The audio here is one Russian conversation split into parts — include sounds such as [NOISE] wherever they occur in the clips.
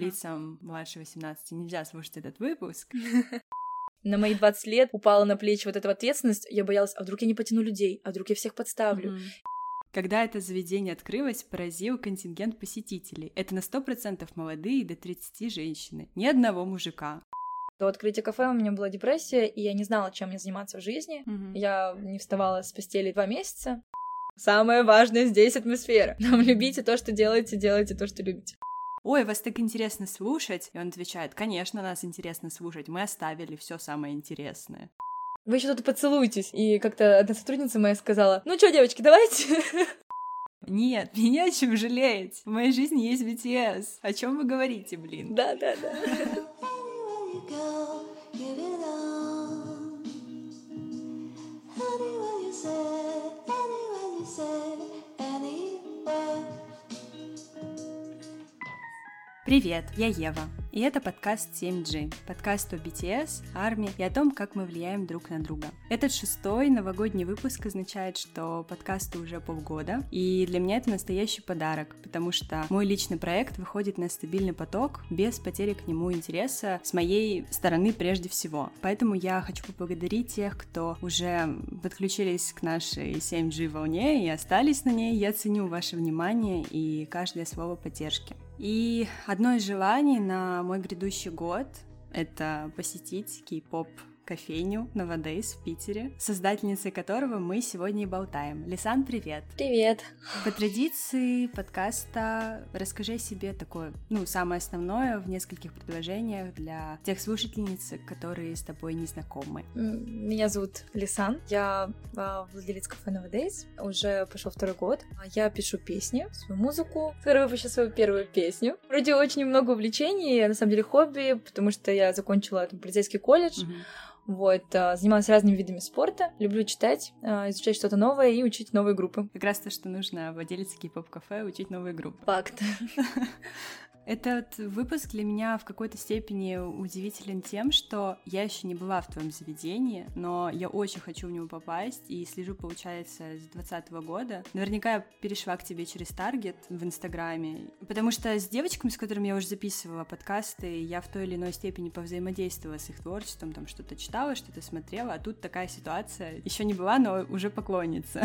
лицам младше 18 нельзя слушать этот выпуск. [LAUGHS] На мои 20 лет упала на плечи вот эта ответственность. Я боялась, а вдруг я не потяну людей, а вдруг я всех подставлю. Когда это заведение открылось, поразил контингент посетителей. Это на 100% молодые до 30 женщины. Ни одного мужика. До открытия кафе у меня была депрессия, и я не знала, чем мне заниматься в жизни. Мгм. Я не вставала с постели два месяца. Самое важное здесь атмосфера. Там любите то, что делаете, делайте то, что любите. Ой, вас так интересно слушать? И он отвечает, конечно, нас интересно слушать. Мы оставили все самое интересное. Вы еще тут поцелуйтесь. И как-то одна сотрудница моя сказала, ну что, девочки, давайте. [LAUGHS] Нет, меня о чем жалеть. В моей жизни есть BTS. О чем вы говорите, блин? Да, да, да. [LAUGHS] Привет, я Ева. И это подкаст 7G, подкаст о BTS, армии и о том, как мы влияем друг на друга. Этот шестой новогодний выпуск означает, что подкасту уже полгода, и для меня это настоящий подарок, потому что мой личный проект выходит на стабильный поток без потери к нему интереса с моей стороны прежде всего. Поэтому я хочу поблагодарить тех, кто уже подключились к нашей 7G волне и остались на ней. Я ценю ваше внимание и каждое слово поддержки. И одно из желаний на мой грядущий год — это посетить кей-поп кофейню Новодейс в Питере, создательницей которого мы сегодня и болтаем. Лисан, привет! Привет. По традиции подкаста расскажи себе такое, ну, самое основное в нескольких предложениях для тех слушательниц, которые с тобой не знакомы. Меня зовут Лисан, я а, владелец кафе Nowadays, уже пошел второй год. А Я пишу песни, свою музыку. Скоро выпущу свою первую песню. Вроде очень много увлечений, на самом деле хобби, потому что я закончила там, полицейский колледж, Мгм. Вот, а, занималась разными видами спорта, люблю читать, а, изучать что-то новое и учить новые группы. Как раз то, что нужно владелице кей-поп-кафе учить новые группы. Факт. [LAUGHS] Этот выпуск для меня в какой-то степени удивителен тем, что я еще не была в твоем заведении, но я очень хочу в него попасть и слежу, получается, с 2020 года. Наверняка я перешла к тебе через Таргет в Инстаграме, потому что с девочками, с которыми я уже записывала подкасты, я в той или иной степени повзаимодействовала с их творчеством, там что-то читала, что-то смотрела, а тут такая ситуация. Еще не была, но уже поклонница.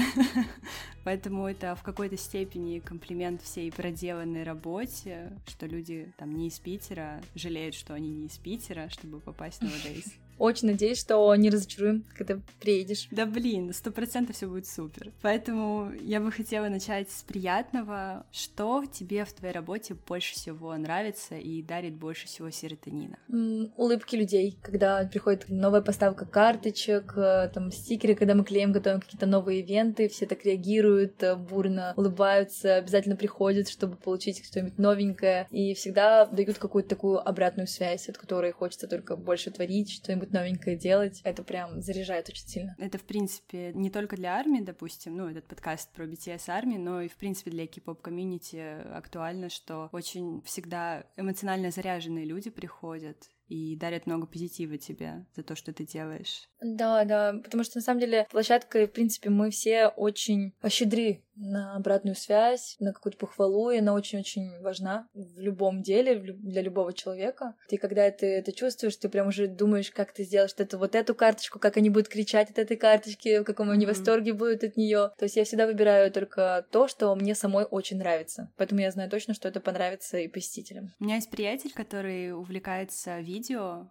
[LAUGHS] Поэтому это в какой-то степени комплимент всей проделанной работе, что люди там не из Питера жалеют, что они не из Питера, чтобы попасть на Nowadays. Очень надеюсь, что не разочаруем, когда приедешь. Да блин, сто процентов все будет супер. Поэтому я бы хотела начать с приятного. Что тебе в твоей работе больше всего нравится и дарит больше всего серотонина? М, улыбки людей, когда приходит новая поставка карточек, э, там стикеры, когда мы клеим, готовим какие-то новые ивенты, все так реагируют, э, бурно улыбаются, обязательно приходят, чтобы получить что-нибудь новенькое, и всегда дают какую-то такую обратную связь, от которой хочется только больше творить, что-нибудь новенькое делать. Это прям заряжает очень сильно. Это, в принципе, не только для армии, допустим, ну, этот подкаст про BTS армии, но и, в принципе, для кей-поп комьюнити актуально, что очень всегда эмоционально заряженные люди приходят и дарят много позитива тебе за то, что ты делаешь. Да, да, потому что на самом деле площадка, в принципе, мы все очень щедры на обратную связь, на какую-то похвалу, и она очень-очень важна в любом деле, для любого человека. И когда ты это чувствуешь, ты прям уже думаешь, как ты сделаешь это, вот эту карточку, как они будут кричать от этой карточки, в каком они Мгм. восторге будут от нее. То есть я всегда выбираю только то, что мне самой очень нравится. Поэтому я знаю точно, что это понравится и посетителям. У меня есть приятель, который увлекается видео,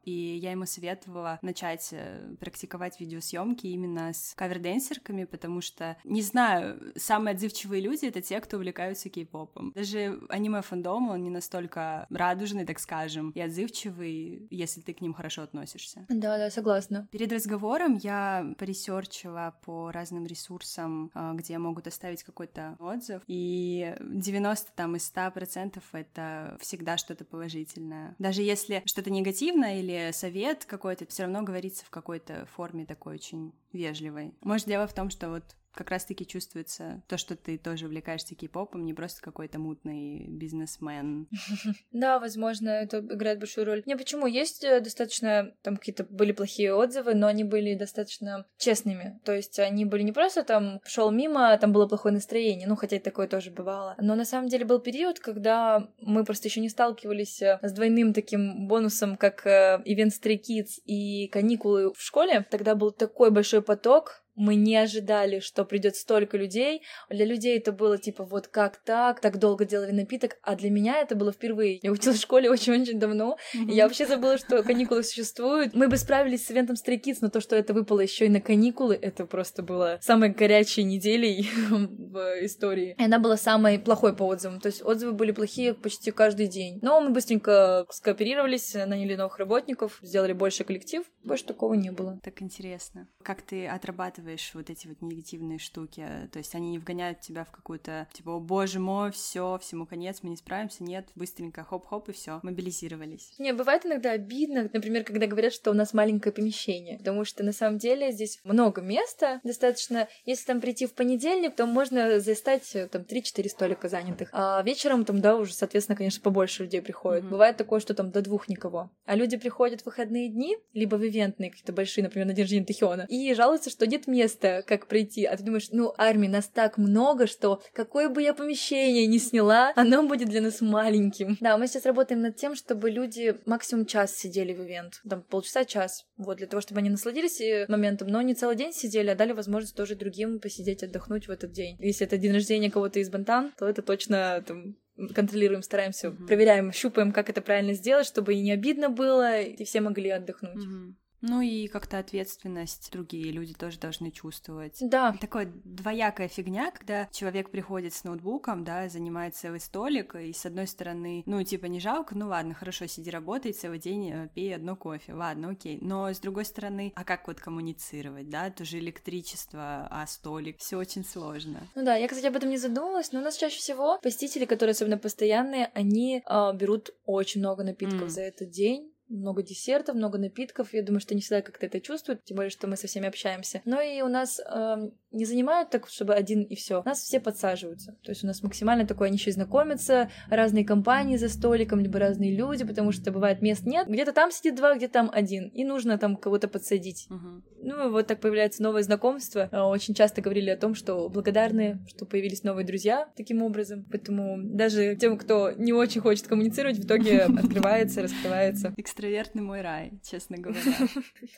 и я ему советовала начать э, практиковать видеосъемки именно с каверденсерками, потому что, не знаю, самые отзывчивые люди — это те, кто увлекаются кей-попом. Даже аниме-фандом, он не настолько радужный, так скажем, и отзывчивый, если ты к ним хорошо относишься. Да, да, согласна. Перед разговором я поресерчила по разным ресурсам, а, где могут оставить какой-то отзыв, и 90 там из 100 процентов это всегда что-то положительное. Даже если что-то негативное или совет какой-то, все равно говорится в какой-то форме такой очень вежливой. Может, дело в том, что вот как раз-таки чувствуется то, что ты тоже увлекаешься кей-попом, не просто какой-то мутный бизнесмен. [LAUGHS] Да, возможно, это играет большую роль. Не, почему? Есть э, достаточно, там какие-то были плохие отзывы, но они были достаточно честными. То есть они были не просто там шел мимо, а там было плохое настроение, ну, хотя и такое тоже бывало. Но на самом деле был период, когда мы просто еще не сталкивались э, с двойным таким бонусом, как э, ивент Stray Kids и каникулы в школе. Тогда был такой большой поток мы не ожидали, что придет столько людей. Для людей это было типа вот как так, так долго делали напиток, а для меня это было впервые. Я училась в школе [LAUGHS] очень-очень давно, mm-hmm. и я вообще забыла, что каникулы существуют. Мы бы справились с ивентом Stray Kids, но то, что это выпало еще и на каникулы, это просто было самой горячей неделей [LAUGHS] в истории. И она была самой плохой по отзывам, то есть отзывы были плохие почти каждый день. Но мы быстренько скооперировались, наняли новых работников, сделали больше коллектив, больше такого не было. Так интересно. Как ты отрабатываешь отрабатываешь вот эти вот негативные штуки, то есть они не вгоняют тебя в какую-то, типа, о боже мой, все, всему конец, мы не справимся, нет, быстренько хоп-хоп и все, мобилизировались. Не, бывает иногда обидно, например, когда говорят, что у нас маленькое помещение, потому что на самом деле здесь много места, достаточно, если там прийти в понедельник, то можно застать там 3-4 столика занятых, а вечером там, да, уже, соответственно, конечно, побольше людей приходит. Mm-hmm. Бывает такое, что там до двух никого. А люди приходят в выходные дни, либо в ивентные какие-то большие, например, на день рождения Тахиона, и жалуются, что нет место, как пройти. А ты думаешь, ну, армии нас так много, что какое бы я помещение ни сняла, оно будет для нас маленьким. Да, мы сейчас работаем над тем, чтобы люди максимум час сидели в ивент. Там полчаса, час. Вот, для того, чтобы они насладились моментом, но не целый день сидели, а дали возможность тоже другим посидеть, отдохнуть в этот день. Если это день рождения кого-то из Бантан, то это точно там контролируем, стараемся, mm-hmm. проверяем, щупаем, как это правильно сделать, чтобы и не обидно было, и все могли отдохнуть. Mm-hmm. Ну и как-то ответственность другие люди тоже должны чувствовать. Да. Такое двоякая фигня, когда человек приходит с ноутбуком, да, занимает целый столик, и с одной стороны, ну, типа, не жалко, ну ладно, хорошо, сиди работай целый день, э, пей одно кофе, ладно, окей. Но с другой стороны, а как вот коммуницировать, да, тоже электричество, а столик, все очень сложно. Ну да, я, кстати, об этом не задумывалась, но у нас чаще всего посетители, которые особенно постоянные, они э, берут очень много напитков mm. за этот день много десертов, много напитков. Я думаю, что не всегда как-то это чувствуют, тем более, что мы со всеми общаемся. Но и у нас э, не занимают так, чтобы один и все. Нас все подсаживаются. То есть у нас максимально такое, они еще знакомятся, разные компании за столиком, либо разные люди, потому что бывает мест нет. Где-то там сидит два, где-то там один. И нужно там кого-то подсадить. Uh-huh. Ну и вот так появляется новое знакомство. Э, очень часто говорили о том, что благодарны, что появились новые друзья таким образом. Поэтому даже тем, кто не очень хочет коммуницировать, в итоге [LAUGHS] открывается, раскрывается экстравертный мой рай, честно говоря.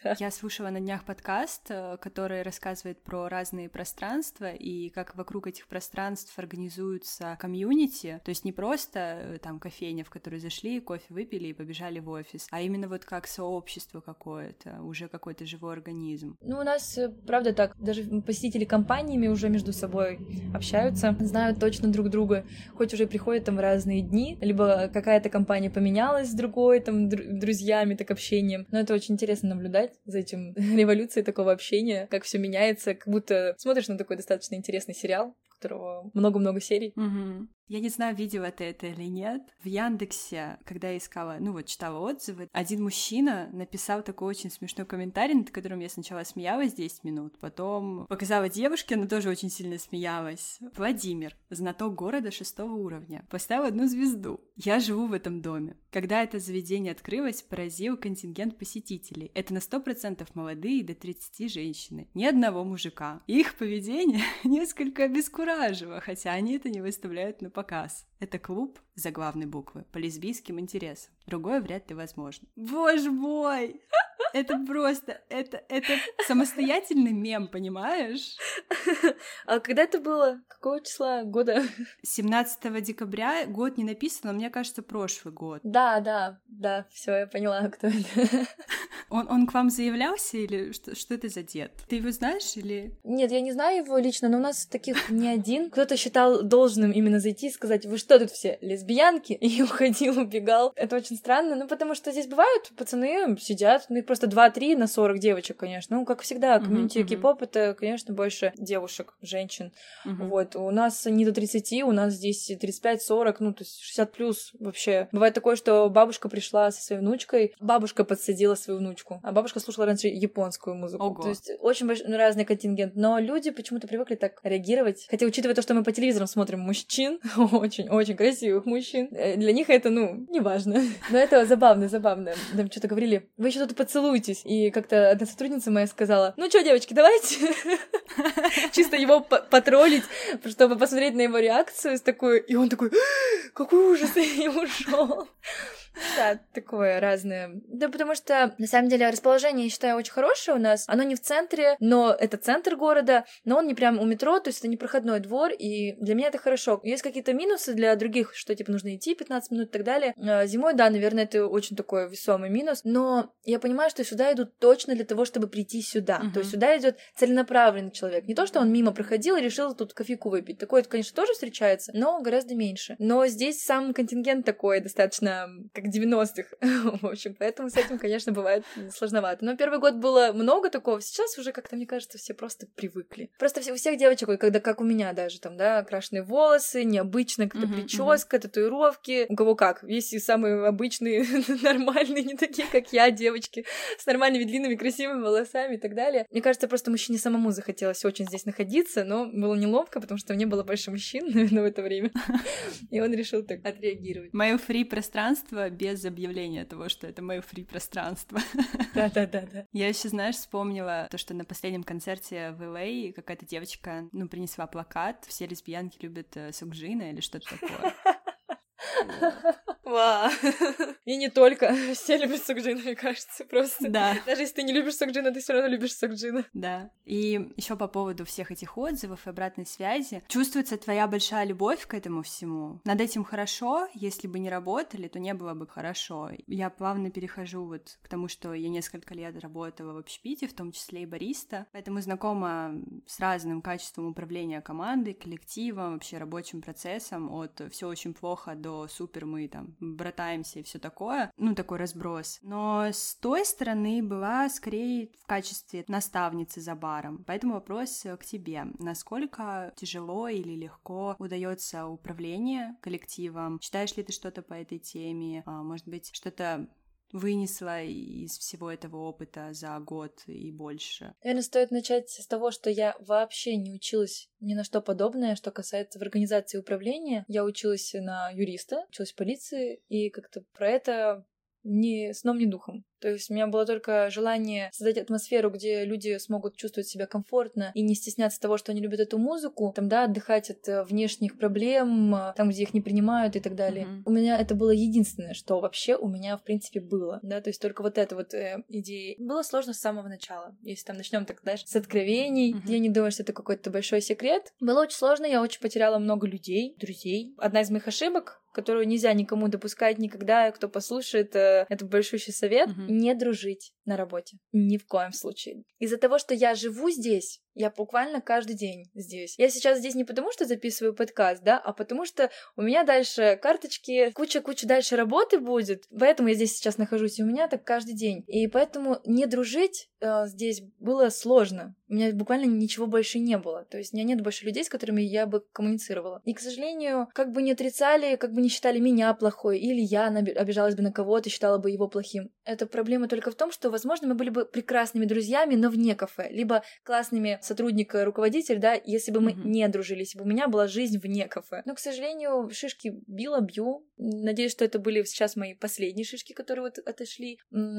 [LAUGHS] Я слушала на днях подкаст, э, который рассказывает про разные пространства и как вокруг этих пространств организуются комьюнити, то есть не просто э, там кофейня, в которую зашли, кофе выпили и побежали в офис, а именно вот как сообщество какое-то, уже какой-то живой организм. Ну, у нас, э, правда, так, даже посетители компаниями уже между собой общаются, знают точно друг друга, хоть уже приходят там в разные дни, либо какая-то компания поменялась с другой, там, друзьями, так общением. Но это очень интересно наблюдать за этим [LAUGHS] революцией такого общения, как все меняется, как будто смотришь на такой достаточно интересный сериал, которого много-много серий. Угу. Я не знаю, видела ты это или нет. В Яндексе, когда я искала, ну вот, читала отзывы, один мужчина написал такой очень смешной комментарий, над которым я сначала смеялась 10 минут, потом показала девушке, она тоже очень сильно смеялась. Владимир, знаток города шестого уровня, поставил одну звезду. Я живу в этом доме. Когда это заведение открылось, поразил контингент посетителей. Это на 100% молодые до 30 женщины. Ни одного мужика. Их поведение [LAUGHS] несколько обескуражило, хотя они это не выставляют на показ. Это клуб за главной буквы по лесбийским интересам. Другое вряд ли возможно. Боже мой! [LAUGHS] Это просто, это, это самостоятельный мем, понимаешь? А когда это было? Какого числа года? [LAUGHS] 17 декабря, год не написан, но мне кажется, прошлый год. Да, да, да, все, я поняла, кто это. [LAUGHS] Он, он к вам заявлялся или что, что это за дед? Ты его знаешь или... Нет, я не знаю его лично, но у нас таких не один. Кто-то считал должным именно зайти и сказать, вы что тут все, лесбиянки? [LAUGHS] И уходил, убегал. Это очень странно, ну потому что здесь бывают пацаны сидят, ну их просто 2-3 на 40 девочек, конечно. Ну, как всегда, комьюнити uh-huh, кей-поп это, конечно, больше девушек, женщин. Uh-huh. Вот. У нас не до 30, у нас здесь 35-40, ну, то есть 60 плюс вообще. Бывает такое, что бабушка пришла со своей внучкой, бабушка подсадила свою внучку внучку. А бабушка слушала раньше японскую музыку. Ого. То есть очень больш- ну, разный контингент. Но люди почему-то привыкли так реагировать. Хотя, учитывая то, что мы по телевизорам смотрим мужчин, [LAUGHS] очень-очень красивых мужчин, э, для них это, ну, неважно. [LAUGHS] Но это забавно, забавно. Там что-то говорили, вы еще тут поцелуйтесь. И как-то одна сотрудница моя сказала, ну что, девочки, давайте [LAUGHS] чисто его по- потроллить, чтобы посмотреть на его реакцию такой... И он такой, какой ужас, [LAUGHS] и ушел. Да, такое разное. Да, потому что, на самом деле, расположение, я считаю, очень хорошее у нас. Оно не в центре, но это центр города, но он не прям у метро, то есть это не проходной двор, и для меня это хорошо. Есть какие-то минусы для других, что, типа, нужно идти 15 минут и так далее. А, Зимой, да, наверное, это очень такой весомый минус, но я понимаю, что сюда идут точно для того, чтобы прийти сюда. Мгм. То есть сюда идет целенаправленный человек. Не то, что он мимо проходил и решил тут кофейку выпить. Такое, конечно, тоже встречается, но гораздо меньше. Но здесь сам контингент такой достаточно как 90-х. [LAUGHS] В общем, поэтому с этим, конечно, бывает сложновато. Но первый год было много такого. Сейчас уже как-то, мне кажется, все просто привыкли. Просто у всех девочек, когда как у меня даже, там, да, крашеные волосы, необычная Мгм, прическа, татуировки. У кого как. Есть и самые обычные, [LAUGHS] нормальные, не такие, как я, девочки, с нормальными длинными красивыми волосами и так далее. Мне кажется, просто мужчине самому захотелось очень здесь находиться, но было неловко, потому что не было больше мужчин, [LAUGHS] наверное, в это время. И он решил так отреагировать. Мое фри-пространство без объявления того, что это мое фри-пространство. Да-да-да-да. [LAUGHS] Я еще, знаешь, вспомнила то, что на последнем концерте в LA какая-то девочка, ну, принесла плакат, все лесбиянки любят э, Сугжина или что-то такое. [LAUGHS] Вау. И не только. [LAUGHS] Все любят Сугджина, мне кажется, просто. Да. Даже если ты не любишь Сугджина, ты все равно любишь Сугджина. Да. И еще по поводу всех этих отзывов и обратной связи. Чувствуется твоя большая любовь к этому всему. Над этим хорошо. Если бы не работали, то не было бы хорошо. Я плавно перехожу вот к тому, что я несколько лет работала в общепите, в том числе и бариста. Поэтому знакома с разным качеством управления командой, коллективом, вообще рабочим процессом. От все очень плохо до супер мы там братаемся и все такое. Ну, такой разброс. Но с той стороны была скорее в качестве наставницы за баром. Поэтому вопрос э, к тебе. Насколько тяжело или легко удается управление коллективом? Читаешь ли ты что-то по этой теме? А, Может быть, что-то вынесла из всего этого опыта за год и больше? Наверное, стоит начать с того, что я вообще не училась ни на что подобное, что касается в организации управления. Я училась на юриста, училась в полиции, и как-то про это ни сном, ни духом. То есть у меня было только желание создать атмосферу, где люди смогут чувствовать себя комфортно и не стесняться того, что они любят эту музыку, там, да, отдыхать от э, внешних проблем, э, там, где их не принимают и так далее. Мгм. У меня это было единственное, что вообще у меня, в принципе, было, да, то есть только вот эта вот э, идея. Было сложно с самого начала. Если там начнем так, знаешь, с откровений, Мгм. я не думаю, что это какой-то большой секрет. Было очень сложно, я очень потеряла много людей, друзей. Одна из моих ошибок которую нельзя никому допускать никогда, кто послушает, э, это большущий совет, Мгм. Не дружить на работе. Ни в коем случае. Из-за того, что я живу здесь, я буквально каждый день здесь. Я сейчас здесь не потому, что записываю подкаст, да, а потому что у меня дальше карточки, куча-куча дальше работы будет, поэтому я здесь сейчас нахожусь, и у меня так каждый день. И поэтому не дружить э, здесь было сложно. У меня буквально ничего больше не было. То есть у меня нет больше людей, с которыми я бы коммуницировала. И, к сожалению, как бы не отрицали, как бы не считали меня плохой, или я обижалась бы на кого-то, считала бы его плохим. Это проблема только в том, что, возможно, мы были бы прекрасными друзьями, но вне кафе, либо классными сотрудник, э, руководитель, да, если бы мы Мгм. не дружили, если бы у меня была жизнь вне кафе. Но, к сожалению, шишки била, бью. Надеюсь, что это были сейчас мои последние шишки, которые вот отошли.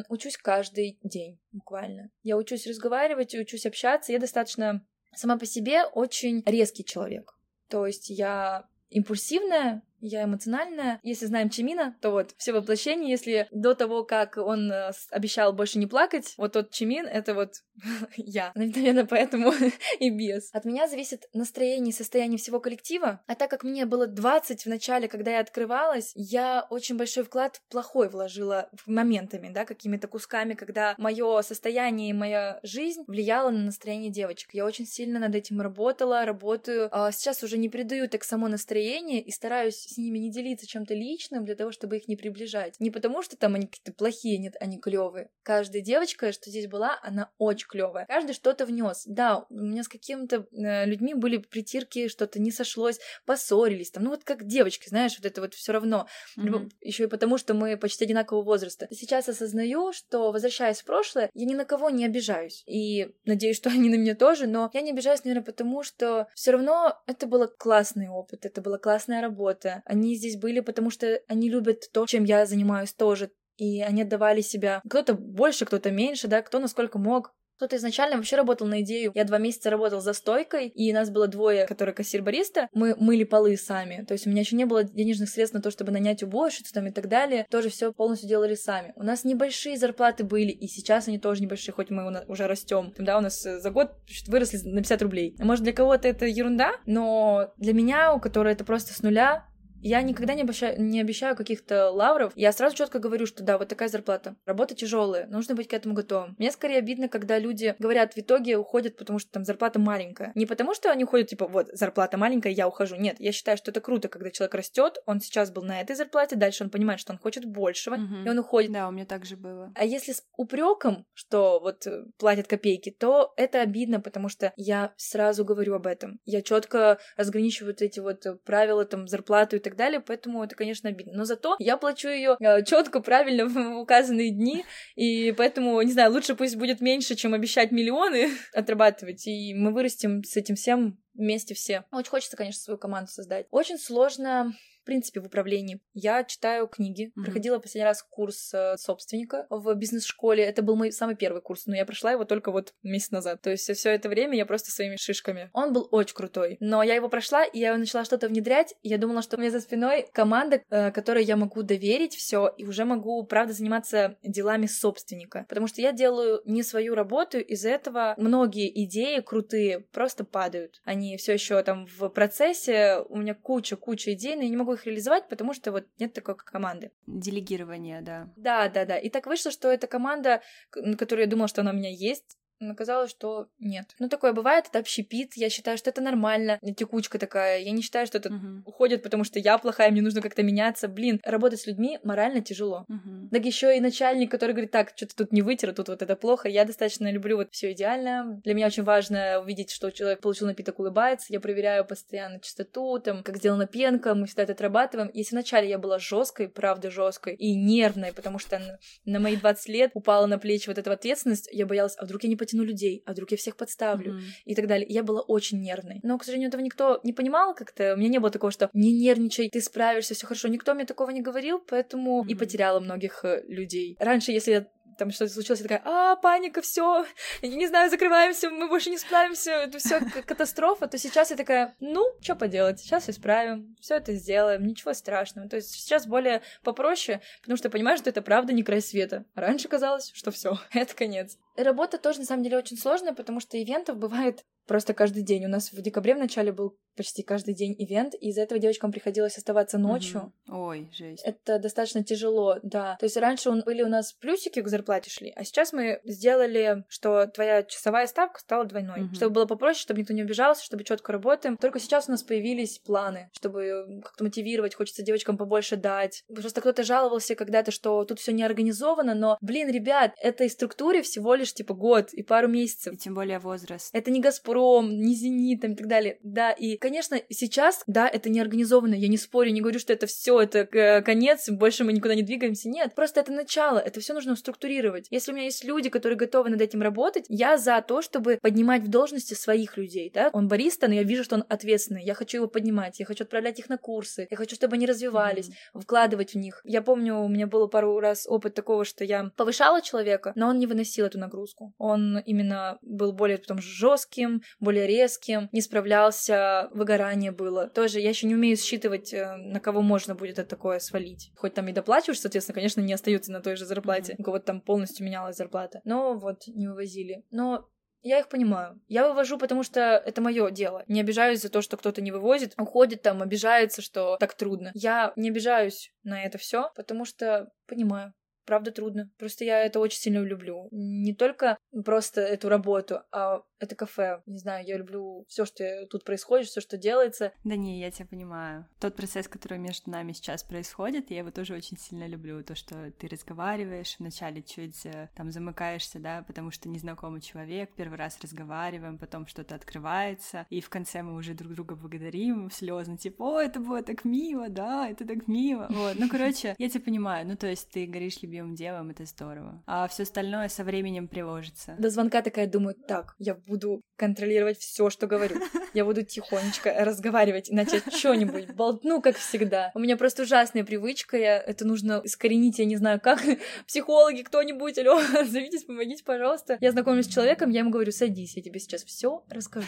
Учусь каждый день, буквально. Я учусь разговаривать, учусь общаться. Я достаточно сама по себе очень резкий человек. То есть я импульсивная, я эмоциональная. Если знаем Чимина, то вот все воплощение, если до того, как он э, обещал больше не плакать, вот тот Чимин — это вот [LAUGHS] я. Наверное, поэтому [LAUGHS] и без. От меня зависит настроение и состояние всего коллектива. А так как мне было 20 в начале, когда я открывалась, я очень большой вклад плохой вложила моментами, да, какими-то кусками, когда мое состояние и моя жизнь влияла на настроение девочек. Я очень сильно над этим работала, работаю. А сейчас уже не придаю так само настроение и стараюсь с ними не делиться чем-то личным для того, чтобы их не приближать. Не потому, что там они какие-то плохие, нет, они клевые. Каждая девочка, что здесь была, она очень клевая. Каждый что-то внес. Да, у меня с какими-то э, людьми были притирки, что-то не сошлось, поссорились, там, ну вот как девочки, знаешь, вот это вот все равно. Мгм. Еще и потому, что мы почти одинакового возраста. Сейчас осознаю, что, возвращаясь в прошлое, я ни на кого не обижаюсь. И надеюсь, что [LAUGHS] они на меня тоже, но я не обижаюсь, наверное, потому что все равно это был классный опыт, это была классная работа. Они здесь были, потому что они любят то, чем я занимаюсь тоже. И они отдавали себя. Кто-то больше, кто-то меньше, да, кто насколько мог. Кто-то изначально вообще работал на идею. Я два месяца работал за стойкой, и нас было двое, которые кассир-бариста. Мы мыли полы сами. То есть у меня еще не было денежных средств на то, чтобы нанять уборщицу там и так далее. Тоже все полностью делали сами. У нас небольшие зарплаты были, и сейчас они тоже небольшие, хоть мы уже растем. Да, у нас э, за год выросли на 50 рублей. Может, для кого-то это ерунда, но для меня, у которой это просто с нуля, я никогда не обещаю, не обещаю каких-то лавров. Я сразу четко говорю, что да, вот такая зарплата. Работа тяжелая, нужно быть к этому готовым. Мне скорее обидно, когда люди говорят, в итоге уходят, потому что там зарплата маленькая. Не потому, что они уходят, типа, вот, зарплата маленькая, я ухожу. Нет, я считаю, что это круто, когда человек растет, он сейчас был на этой зарплате, дальше он понимает, что он хочет большего, Мгм. и он уходит. Да, у меня так же было. А если с упреком, что вот э, платят копейки, то это обидно, потому что я сразу говорю об этом. Я четко разграничиваю вот эти вот э, правила, там, зарплату и так далее, поэтому это, конечно, обидно. Но зато я плачу ее четко, правильно в указанные дни, и поэтому, не знаю, лучше пусть будет меньше, чем обещать миллионы [LAUGHS] отрабатывать, и мы вырастем с этим всем вместе все. Очень хочется, конечно, свою команду создать. Очень сложно принципе, в управлении. Я читаю книги. Мгм. Проходила последний раз курс э, собственника в бизнес-школе. Это был мой самый первый курс, но я прошла его только вот месяц назад. То есть все это время я просто своими шишками. Он был очень крутой. Но я его прошла, и я начала что-то внедрять, и я думала, что у меня за спиной команда, э, которой я могу доверить все, и уже могу, правда, заниматься делами собственника. Потому что я делаю не свою работу, из-за этого многие идеи крутые просто падают. Они все еще там в процессе, у меня куча-куча идей, но я не могу их реализовать, потому что вот нет такой команды. Делегирование, да. Да, да, да. И так вышло, что эта команда, которую я думала, что она у меня есть, оказалось, что нет. Ну, такое бывает, это общепит, я считаю, что это нормально, текучка такая, я не считаю, что это Мгм. уходит, потому что я плохая, мне нужно как-то меняться. Блин, работать с людьми морально тяжело. Мгм. Так еще и начальник, который говорит, так, что-то тут не вытер, тут вот это плохо. Я достаточно люблю вот все идеально. Для меня очень важно увидеть, что человек получил напиток, улыбается. Я проверяю постоянно чистоту, там, как сделана пенка, мы всегда это отрабатываем. Если вначале я была жесткой, правда жесткой и нервной, потому что на, на мои 20 лет упала на плечи вот эта ответственность, я боялась, а вдруг я не потяну людей, а вдруг я всех подставлю Мгм. и так далее. Я была очень нервной. Но, к сожалению, этого никто не понимал как-то. У меня не было такого, что не нервничай, ты справишься, все хорошо. Никто мне такого не говорил, поэтому и Мгм. потеряла многих э, людей. Раньше, если я там что-то случилось, я такая, а, паника, все, не знаю, закрываемся, мы больше не справимся, это все катастрофа, то сейчас я такая, ну, что поделать, сейчас исправим, все это сделаем, ничего страшного. То есть сейчас более попроще, потому что понимаю, что это правда не край света. А раньше казалось, что все, [LAUGHS] это конец. Работа тоже, на самом деле, очень сложная, потому что ивентов бывает просто каждый день. У нас в декабре в начале был почти каждый день ивент, и из-за этого девочкам приходилось оставаться ночью. Мгм. Ой, жесть. Это достаточно тяжело, да. То есть раньше были у нас плюсики к зарплате шли, а сейчас мы сделали, что твоя часовая ставка стала двойной, Мгм. чтобы было попроще, чтобы никто не обижался, чтобы четко работаем. Только сейчас у нас появились планы, чтобы как-то мотивировать, хочется девочкам побольше дать. Просто кто-то жаловался когда-то, что тут все не организовано, но, блин, ребят, этой структуре всего лишь типа год и пару месяцев. И тем более возраст. Это не Газпром, не Зенит там, и так далее. Да, и, конечно, сейчас, да, это не организовано. Я не спорю, не говорю, что это все, это э, конец, больше мы никуда не двигаемся. Нет, просто это начало. Это все нужно структурировать. Если у меня есть люди, которые готовы над этим работать, я за то, чтобы поднимать в должности своих людей, да. Он бариста, но я вижу, что он ответственный. Я хочу его поднимать, я хочу отправлять их на курсы, я хочу, чтобы они развивались, Мгм. вкладывать в них. Я помню, у меня было пару раз опыт такого, что я повышала человека, но он не выносил эту нагрузку. Он именно был более потом жестким, более резким, не справлялся, выгорание было. Тоже я еще не умею считывать, э, на кого можно будет это такое свалить. Хоть там и доплачиваешь, соответственно, конечно, не остаются на той же зарплате. У кого-то там полностью менялась зарплата. Но вот не вывозили. Но я их понимаю. Я вывожу, потому что это мое дело. Не обижаюсь за то, что кто-то не вывозит, уходит там, обижается, что так трудно. Я не обижаюсь на это все, потому что понимаю. Правда трудно. Просто я это очень сильно люблю. Не только просто эту работу, а это кафе. Не знаю, я люблю все, что тут происходит, все, что делается. Да не, я тебя понимаю. Тот процесс, который между нами сейчас происходит, я его тоже очень сильно люблю. То, что ты разговариваешь, вначале чуть э, там замыкаешься, да, потому что незнакомый человек, первый раз разговариваем, потом что-то открывается, и в конце мы уже друг друга благодарим слезно, типа, о, это было так мило, да, это так мило. Вот, ну, короче, я тебя понимаю, ну, то есть ты горишь любимым делом, это здорово. А все остальное со временем приложится. До звонка такая думаю, так, я буду контролировать все, что говорю. [LAUGHS] Я буду тихонечко разговаривать, иначе что-нибудь болтну, как всегда. У меня просто ужасная привычка, я, это нужно искоренить, я не знаю как. [LAUGHS] Психологи, кто-нибудь, алло, [LAUGHS] зовитесь, помогите, пожалуйста. Я знакомлюсь с человеком, я ему говорю, садись, я тебе сейчас все расскажу.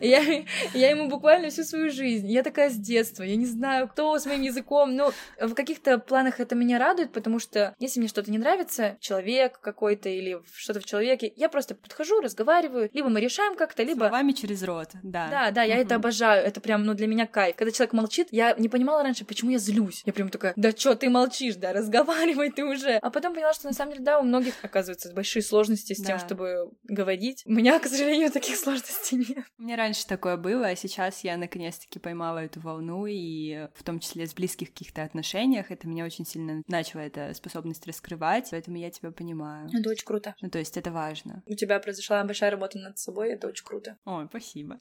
И Я, я ему буквально всю свою жизнь. Я такая с детства. Я не знаю, кто с моим языком. Но в каких-то планах это меня радует, потому что если мне что-то не нравится, человек какой-то или что-то в человеке, я просто подхожу, разговариваю. Либо мы решаем как-то, либо... Словами через рот, да. Да, да, я Мгм. это обожаю. Это прям, ну, для меня кайф. Когда человек молчит, я не понимала раньше, почему я злюсь. Я прям такая, да чё, ты молчишь, да, разговаривай ты уже. А потом поняла, что на самом деле, да, у многих, оказывается, большие сложности с тем, Да. чтобы говорить. У меня, к сожалению, таких сложностей нет. У меня раньше такое было, а сейчас я наконец-таки поймала эту волну, и в том числе с близких каких-то отношениях, это меня очень сильно начало эта способность раскрывать, поэтому я тебя понимаю. Это очень круто. Ну, то есть это важно. У тебя произошла большая работа над собой, это очень круто. Ой, спасибо.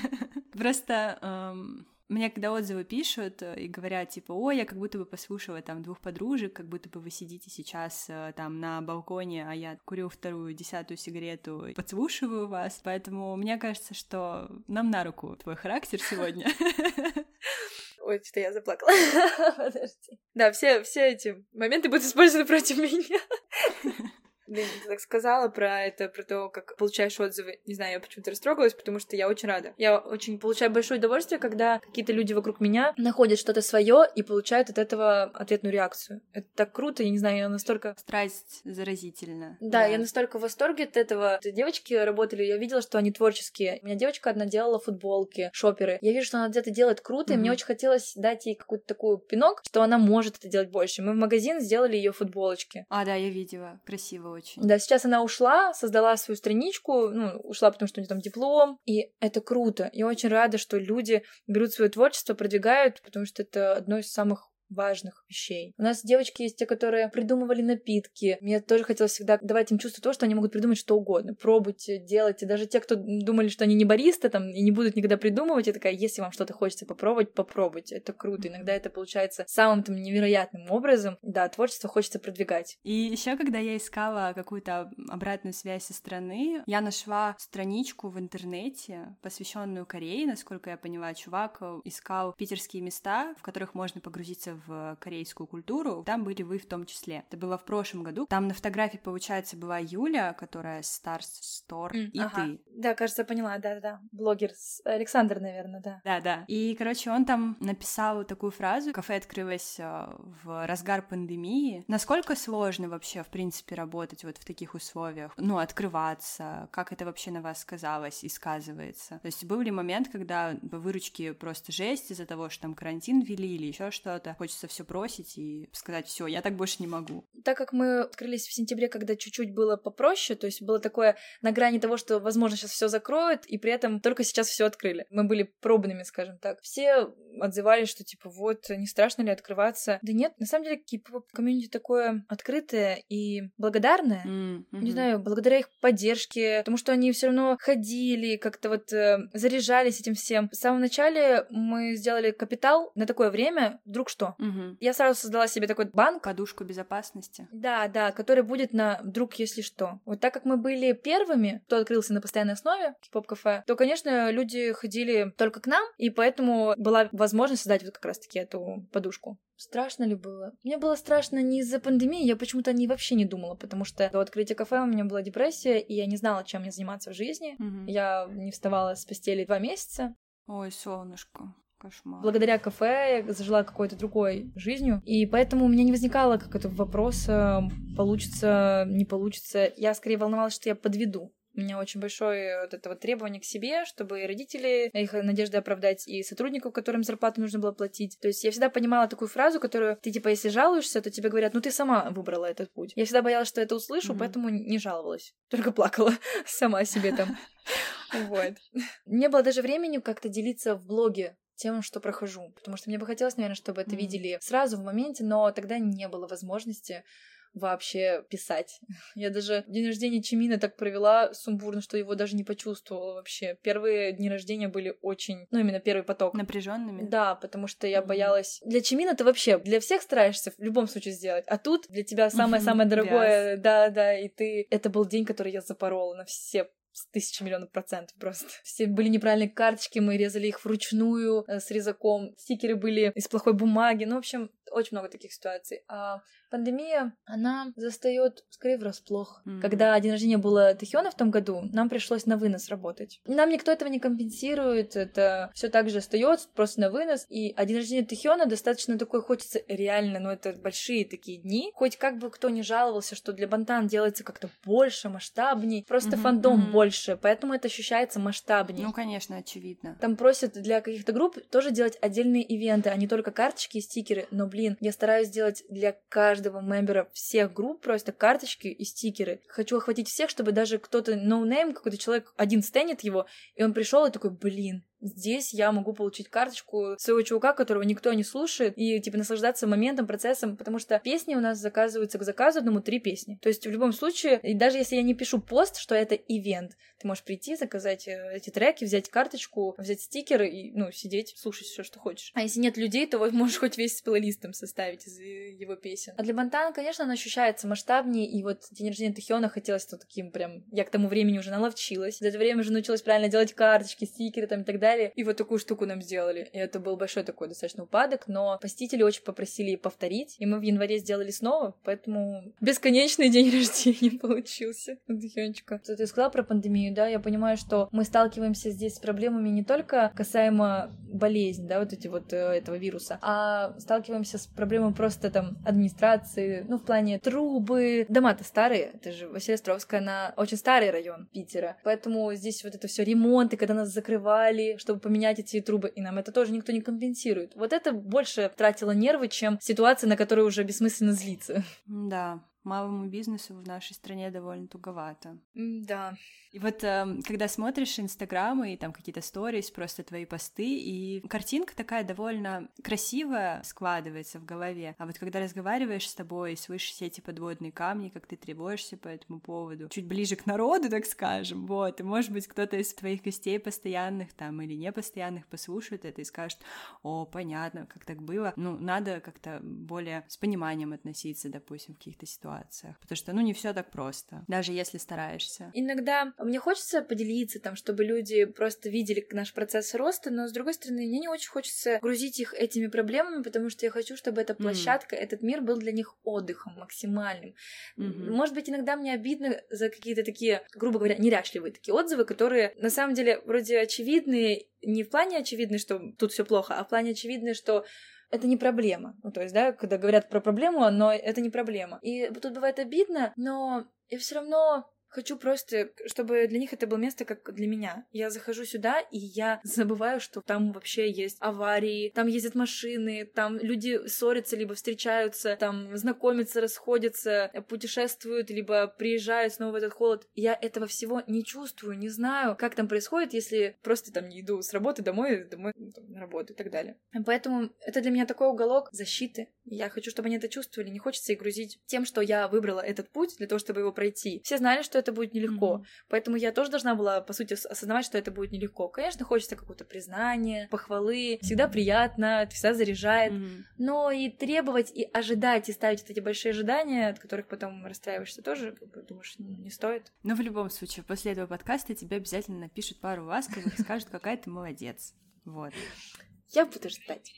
[LAUGHS] Просто эм, мне когда отзывы пишут э, и говорят, типа, ой, я как будто бы послушала там двух подружек, как будто бы вы сидите сейчас э, там на балконе, а я курю вторую, десятую сигарету и подслушиваю вас. Поэтому мне кажется, что нам на руку твой характер сегодня. [LAUGHS] Ой, что я заплакала. [LAUGHS] Подожди. Да, все, все эти моменты будут использованы против меня. Блин, ты так сказала про это, про то, как получаешь отзывы. Не знаю, я почему-то растрогалась, потому что я очень рада. Я очень получаю большое удовольствие, когда какие-то люди вокруг меня находят что-то свое и получают от этого ответную реакцию. Это так круто, я не знаю, я настолько Страсть заразительна. Да, я настолько в восторге от этого. Девочки работали, я видела, что они творческие. У меня девочка одна делала футболки, шоперы. Я вижу, что она где-то делает круто, и мне очень хотелось дать ей какую-то такую пинок, что она может это делать больше. Мы в магазин сделали ее футболочки. А, да, я видела. Красиво очень. Да, сейчас она ушла, создала свою страничку, ну, ушла, потому что у нее там диплом, и это круто. Я очень рада, что люди берут свое творчество, продвигают, потому что это одно из самых важных вещей. У нас девочки есть те, которые придумывали напитки. Мне тоже хотелось всегда давать им чувство того, что они могут придумать что угодно. Пробуйте, делайте. Даже те, кто думали, что они не баристы там и не будут никогда придумывать, я такая, если вам что-то хочется попробовать, попробуйте. Это круто. Иногда это получается самым там невероятным образом. Да, творчество хочется продвигать. И еще, когда я искала какую-то обратную связь со стороны, я нашла страничку в интернете, посвященную Корее. Насколько я поняла, чувак э, искал питерские места, в которых можно погрузиться в корейскую культуру. Там были вы в том числе. Это было в прошлом году. Там на фотографии, получается, была Юля, которая Stars Store, и ты. Да, кажется, поняла, да-да. Блогер Александр, наверное, да. Да, да. И, короче, он там написал такую фразу. Кафе открылось э, в разгар пандемии. Насколько сложно вообще, в принципе, работать вот в таких условиях? Ну, открываться? Как это вообще на вас сказалось и сказывается? То есть был ли момент, когда по выручке просто жесть из-за того, что там карантин ввели или еще что-то? Хочется все бросить и сказать, все, я так больше не могу. Так как мы открылись в сентябре, когда чуть-чуть было попроще, то есть было такое на грани того, что, возможно, сейчас все закроют, и при этом только сейчас все открыли. Мы были пробными, скажем так. Все отзывались, что типа вот, не страшно ли открываться? Да нет, на самом деле кей-поп комьюнити такое открытое и благодарное. М, Не знаю, благодаря их поддержке, потому что они все равно ходили, как-то вот э, заряжались этим всем. В самом начале мы сделали капитал на такое время, вдруг что. Мгм. Я сразу создала себе такой банк, Подушку безопасности. да, да, который будет на вдруг, если что. Вот так как мы были первыми, кто открылся на постоянной основе, поп кафе, то, конечно, люди ходили только к нам, и поэтому была возможность создать вот как раз-таки эту подушку. Страшно ли было? Мне было страшно не из-за пандемии, я почему-то не вообще не думала, потому что до открытия кафе у меня была депрессия, и я не знала, чем мне заниматься в жизни. Мгм. Я не вставала с постели два месяца. Ой, солнышко. Кошмар. Благодаря кафе я зажила какой-то другой жизнью, и поэтому у меня не возникало как это вопроса, получится, не получится. Я скорее волновалась, что я подведу. У меня очень большое вот это вот требование к себе, чтобы и родители, их надежды оправдать, и сотрудников, которым зарплату нужно было платить. То есть я всегда понимала такую фразу, которую ты, типа, если жалуешься, то тебе говорят, ну ты сама выбрала этот путь. Я всегда боялась, что это услышу, Мгм. поэтому не жаловалась. Только плакала [LAUGHS] сама себе там. [LAUGHS] Вот. Не было даже времени как-то делиться в блоге тем, что прохожу. Потому что мне бы хотелось, наверное, чтобы это Мгм. видели сразу в моменте, но тогда не было возможности вообще писать. [LAUGHS] Я даже день рождения Чимина так провела сумбурно, что его даже не почувствовала вообще. Первые дни рождения были очень... Ну, именно первый поток. Напряженными? Да, потому что я боялась... Для Чимина ты вообще для всех стараешься в любом случае сделать, а тут для тебя самое-самое дорогое, да-да, и ты... Это был день, который я запорола на все с тысячи миллионов процентов просто. [LAUGHS] Все были неправильные карточки, мы резали их вручную э, с резаком. Стикеры были из плохой бумаги. Ну, в общем, очень много таких ситуаций. А пандемия, она застает скорее врасплох. Мгм. Когда день рождения было Тэхёна в том году, нам пришлось на вынос работать. Нам никто этого не компенсирует, это все так же остается, просто на вынос. И а день рождения Тэхёна достаточно такой, хочется реально, ну это большие такие дни. Хоть как бы кто ни жаловался, что для Бантан делается как-то больше, масштабней, просто Мгм, фандом мгм. больше, поэтому это ощущается масштабнее. Ну, конечно, очевидно. Там просят для каких-то групп тоже делать отдельные ивенты, а не только карточки и стикеры. Но, блин, я стараюсь сделать для каждого мембера всех групп просто карточки и стикеры. Хочу охватить всех, чтобы даже кто-то no-name, какой-то человек один стэнит его, и он пришел и такой, блин, здесь я могу получить карточку своего чувака, которого никто не слушает, и, типа, наслаждаться моментом, процессом, потому что песни у нас заказываются к заказу одному три песни. То есть, в любом случае, и даже если я не пишу пост, что это event, ты можешь прийти, заказать э, эти треки, взять карточку, взять стикеры и, ну, сидеть, слушать все, что хочешь. А если нет людей, то вот можешь хоть весь плейлистом составить из э, его песен. А для Бантана, конечно, он ощущается масштабнее, и вот день рождения Тэхёна хотелось то таким прям... Я к тому времени уже наловчилась. За это время уже научилась правильно делать карточки, стикеры там и так далее. И вот такую штуку нам сделали. И это был большой такой достаточно упадок, но посетители очень попросили повторить, и мы в январе сделали снова, поэтому бесконечный день [LAUGHS] рождения получился Тэхёнчика. Что ты сказала про пандемию, да, я понимаю, что мы сталкиваемся здесь с проблемами не только касаемо болезни, да, вот эти вот э, этого вируса, а сталкиваемся с проблемой просто там администрации, ну, в плане трубы. Дома-то старые, это же Василиостровская, она очень старый район Питера, поэтому здесь вот это все ремонты, когда нас закрывали, чтобы поменять эти трубы, и нам это тоже никто не компенсирует. Вот это больше тратило нервы, чем ситуация, на которую уже бессмысленно злиться. Да, малому бизнесу в нашей стране довольно туговато. Да. И вот эм, когда смотришь Инстаграм и там какие-то сторис, просто твои посты, и картинка такая довольно красивая складывается в голове. А вот когда разговариваешь с тобой и слышишь все эти подводные камни, как ты тревожишься по этому поводу, чуть ближе к народу, [LAUGHS] так скажем, вот, и может быть кто-то из твоих гостей постоянных там или непостоянных послушает это и скажет, о, понятно, как так было. Ну, надо как-то более с пониманием относиться, допустим, в каких-то ситуациях, потому что, ну, не все так просто, даже если стараешься. Иногда мне хочется поделиться там, чтобы люди просто видели наш процесс роста, но с другой стороны, мне не очень хочется грузить их этими проблемами, потому что я хочу, чтобы эта площадка, этот мир был для них отдыхом максимальным. Мгм. Может быть, иногда мне обидно за какие-то такие, грубо говоря, неряшливые такие отзывы, которые на самом деле вроде очевидные, не в плане очевидны, что тут все плохо, а в плане очевидны, что это не проблема. Ну, то есть, да, когда говорят про проблему, но это не проблема. И тут бывает обидно, но я все равно Хочу просто, чтобы для них это было место, как для меня. Я захожу сюда, и я забываю, что там вообще есть аварии, там ездят машины, там люди ссорятся, либо встречаются, там знакомятся, расходятся, путешествуют, либо приезжают снова в этот холод. Я этого всего не чувствую, не знаю, как там происходит, если просто там не иду с работы домой, домой ну, там, на работу и так далее. Поэтому это для меня такой уголок защиты. Я хочу, чтобы они это чувствовали. Не хочется их грузить тем, что я выбрала этот путь для того, чтобы его пройти. Все знали, что это будет нелегко. Мгм. Поэтому я тоже должна была, по сути, ос- осознавать, что это будет нелегко. Конечно, хочется какого-то признания, похвалы. Всегда приятно, это всегда заряжает. Мгм. Но и требовать, и ожидать, и ставить вот эти большие ожидания, от которых потом расстраиваешься, тоже, как бы, думаешь, ну, не стоит. Но в любом случае, после этого подкаста тебе обязательно напишут пару ласковых и скажут, какая ты молодец. Вот. Я буду ждать.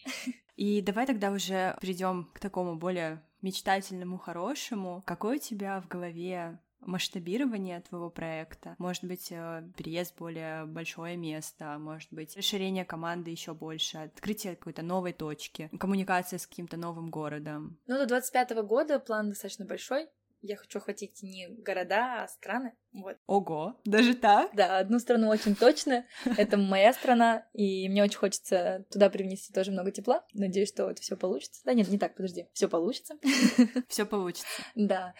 И давай тогда уже перейдем к такому более мечтательному, хорошему. Какой у тебя в голове масштабирование твоего проекта, может быть, э, переезд в более большое место, может быть, расширение команды еще больше, открытие какой-то новой точки, коммуникация с каким-то новым городом. Ну, до 25 года план достаточно большой. я хочу охватить не города, а страны. Вот. Ого, даже так? Да, одну страну очень точно. [LAUGHS] Это моя страна, и мне очень хочется туда привнести тоже много тепла. Надеюсь, что это все получится. Да нет, не так, подожди. Все получится. Все получится. [LAUGHS] Да.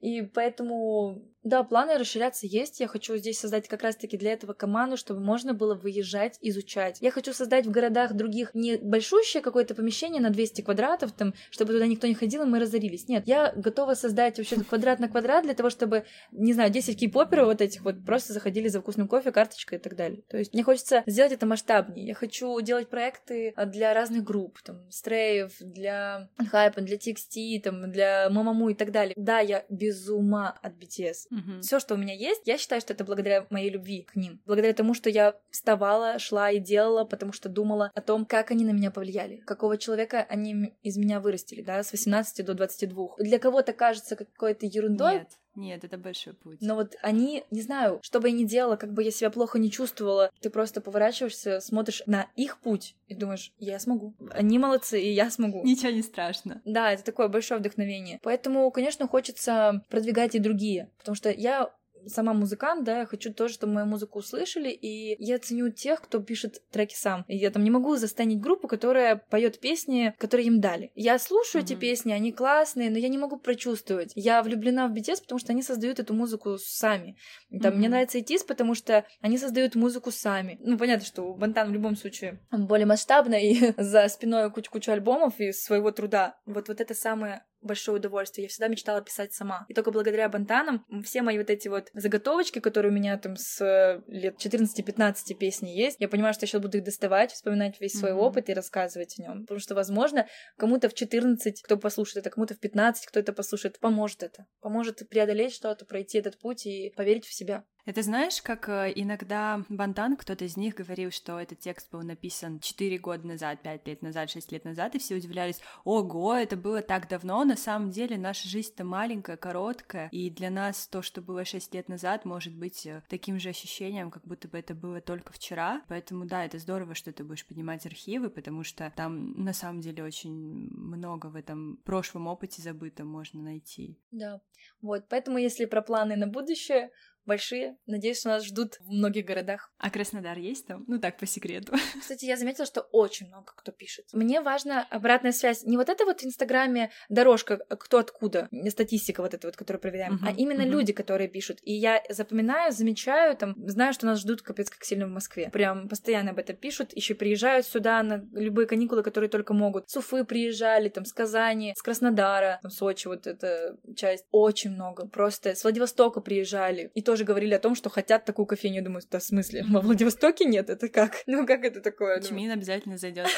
И поэтому, да, планы расширяться есть. Я хочу здесь создать как раз-таки для этого команду, чтобы можно было выезжать, изучать. Я хочу создать в городах других не большущее какое-то помещение на 200 квадратов, там, чтобы туда никто не ходил, и мы разорились. Нет, я готова создать вообще [LAUGHS] квадрат на квадрат для того, чтобы, не знаю, 10 кей-поперов вот этих вот просто заходили за вкусным кофе, карточкой и так далее. То есть мне хочется сделать это масштабнее. Я хочу делать проекты для разных групп, там, стреев, для хайпа, для TXT, там, для Мамаму и так далее. Да, я без ума от BTS. Мгм. Все, что у меня есть, я считаю, что это благодаря моей любви к ним. Благодаря тому, что я вставала, шла и делала, потому что думала о том, как они на меня повлияли, какого человека они из меня вырастили, да, с 18 до 22. Для кого-то кажется какой-то ерундой, Нет, нет, это большой путь. но вот они, не знаю, что бы я ни делала, как бы я себя плохо не чувствовала, ты просто поворачиваешься, смотришь на их путь и думаешь, я смогу. Они молодцы, и я смогу. Ничего не страшно. Да, это такое большое вдохновение. Поэтому, конечно, хочется продвигать и другие, потому что я сама музыкант, да, я хочу тоже, чтобы мою музыку услышали, и я ценю тех, кто пишет треки сам. И я там не могу застанить группу, которая поет песни, которые им дали. Я слушаю эти Мгм. песни, они классные, но я не могу прочувствовать. Я влюблена в BTS, потому что они создают эту музыку сами. Там, Мне Мгм. нравится ITZY, потому что они создают музыку сами. Ну, понятно, что Бантан в любом случае более масштабно, и [LAUGHS] за спиной кучу-кучу альбомов и своего труда. Вот, вот это самое большое удовольствие. Я всегда мечтала писать сама. И только благодаря Бантанам все мои вот эти вот заготовочки, которые у меня там с э, лет 14-15 песни есть, я понимаю, что я сейчас буду их доставать, вспоминать весь свой Мгм. опыт и рассказывать о нем. Потому что, возможно, кому-то в 14, кто послушает это, кому-то в 15, кто это послушает, поможет это. Поможет преодолеть что-то, пройти этот путь и поверить в себя. Это знаешь, как э, иногда Бантан, кто-то из них говорил, что этот текст был написан 4 года назад, 5 лет назад, 6 лет назад, и все удивлялись, ого, это было так давно, на самом деле наша жизнь-то маленькая, короткая, и для нас то, что было 6 лет назад, может быть э, таким же ощущением, как будто бы это было только вчера, поэтому да, это здорово, что ты будешь поднимать архивы, потому что там на самом деле очень много в этом прошлом опыте забыто можно найти. Да. Вот, поэтому если про планы на будущее, большие. Надеюсь, что нас ждут в многих городах. А Краснодар есть там? Ну так, по секрету. [LAUGHS] Кстати, я заметила, что очень много кто пишет. Мне важна обратная связь. Не вот это вот в Инстаграме дорожка, кто откуда, статистика вот эта вот, которую проверяем, Мгм, а именно мгм. люди, которые пишут. И я запоминаю, замечаю, там, знаю, что нас ждут капец как сильно в Москве. Прям постоянно об этом пишут. Еще приезжают сюда на любые каникулы, которые только могут. С Уфы приезжали, там, с Казани, с Краснодара, там, Сочи, вот эта часть. Очень много. Просто с Владивостока приезжали. И тоже говорили о том, что хотят такую кофейню. Я думаю, да в смысле? Во Владивостоке нет? Это как? [LAUGHS] Ну, как это такое? Думаю, Чмин обязательно зайдет,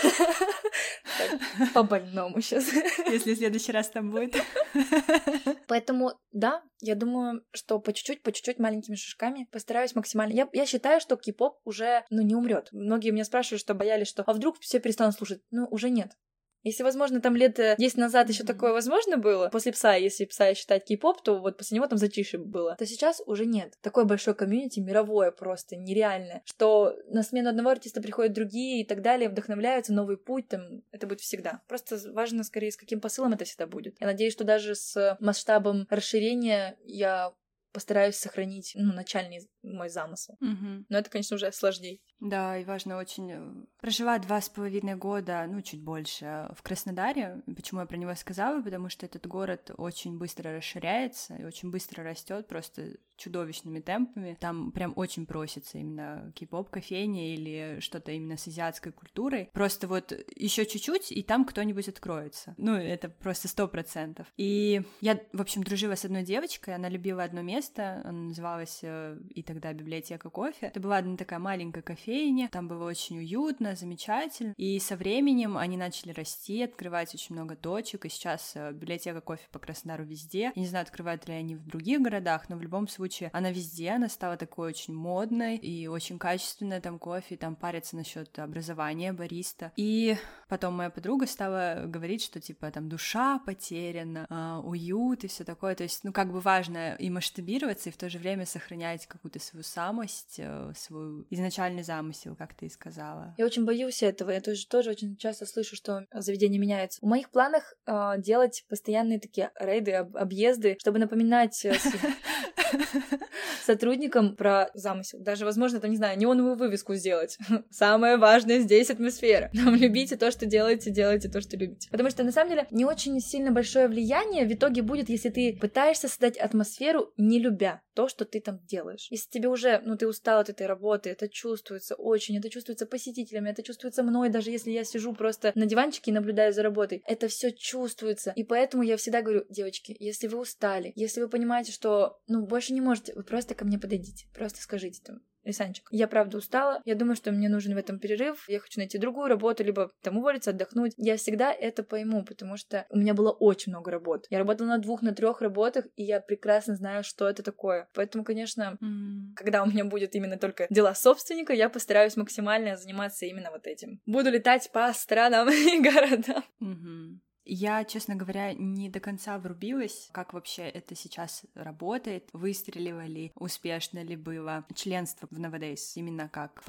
По больному сейчас. [LAUGHS] если в следующий раз там будет. [LAUGHS] Поэтому, да, я думаю, что по чуть-чуть, по чуть-чуть маленькими шажками постараюсь максимально. Я, я считаю, что кей-поп уже, ну, не умрет. Многие меня спрашивают, что боялись, что а вдруг все перестанут слушать. Ну, уже нет. Если, возможно, там лет э, 10 назад еще такое возможно было, после пса, если пса считать кей-поп, то вот после него там затишье было, то сейчас уже нет. Такое большое комьюнити, мировое просто, нереальное, что на смену одного артиста приходят другие и так далее, вдохновляются, новый путь, там, это будет всегда. Просто важно, скорее, с каким посылом это всегда будет. Я надеюсь, что даже с масштабом расширения я постараюсь сохранить, ну, начальный мой замысел. Мгм. Но это, конечно, уже сложнее. Да, и важно очень э, проживать два с половиной года, ну, чуть больше, э, в Краснодаре. Почему я про него сказала? Потому что этот город очень быстро расширяется и очень быстро растет, просто чудовищными темпами. Там прям очень просится именно кей-поп, кофейня или что-то именно с азиатской культурой. Просто вот еще чуть-чуть, и там кто-нибудь откроется. Ну, это просто сто процентов. И я, в общем, дружила с одной девочкой, она любила одно место, она называлась э, и тогда библиотека кофе. Это была одна такая маленькая кофейня, там было очень уютно, замечательно. И со временем они начали расти, открывать очень много точек, и сейчас э, библиотека кофе по Краснодару везде. Я не знаю, открывают ли они в других городах, но в любом случае она везде, она стала такой очень модной и очень качественная там кофе, там парятся насчет образования бариста. И потом моя подруга стала говорить, что типа там душа потеряна, а, уют и все такое. То есть, ну, как бы важно и масштабироваться, и в то же время сохранять какую-то какую-то свою самость, э, свой изначальный замысел, как ты и сказала. Я очень боюсь этого. Я тоже, тоже очень часто слышу, что заведение меняется. В моих планах э, делать постоянные такие рейды, об- объезды, чтобы напоминать э, [LAUGHS] сотрудникам про замысел. Даже, возможно, там, не знаю, неоновую вывеску сделать. [LAUGHS] Самое важное здесь атмосфера. Там любите то, что делаете, делайте то, что любите. Потому что, на самом деле, не очень сильно большое влияние в итоге будет, если ты пытаешься создать атмосферу, не любя то, что ты там делаешь. Если тебе уже, ну, ты устал от этой работы, это чувствуется очень, это чувствуется посетителями, это чувствуется мной, даже если я сижу просто на диванчике и наблюдаю за работой. Это все чувствуется. И поэтому я всегда говорю, девочки, если вы устали, если вы понимаете, что, ну, больше не можете, вы просто ко мне подойдите, просто скажите там, Лисанчик, я правда устала, я думаю, что мне нужен в этом перерыв, я хочу найти другую работу, либо там уволиться, отдохнуть. Я всегда это пойму, потому что у меня было очень много работ. Я работала на двух, на трех работах, и я прекрасно знаю, что это такое. Поэтому, конечно, М. когда у меня будет именно только дела собственника, я постараюсь максимально заниматься именно вот этим. Буду летать по странам [LAUGHS] и городам. Мгм. Я, честно говоря, не до конца врубилась, как вообще это сейчас работает, выстрелило ли, успешно ли было членство в Nowadays, именно как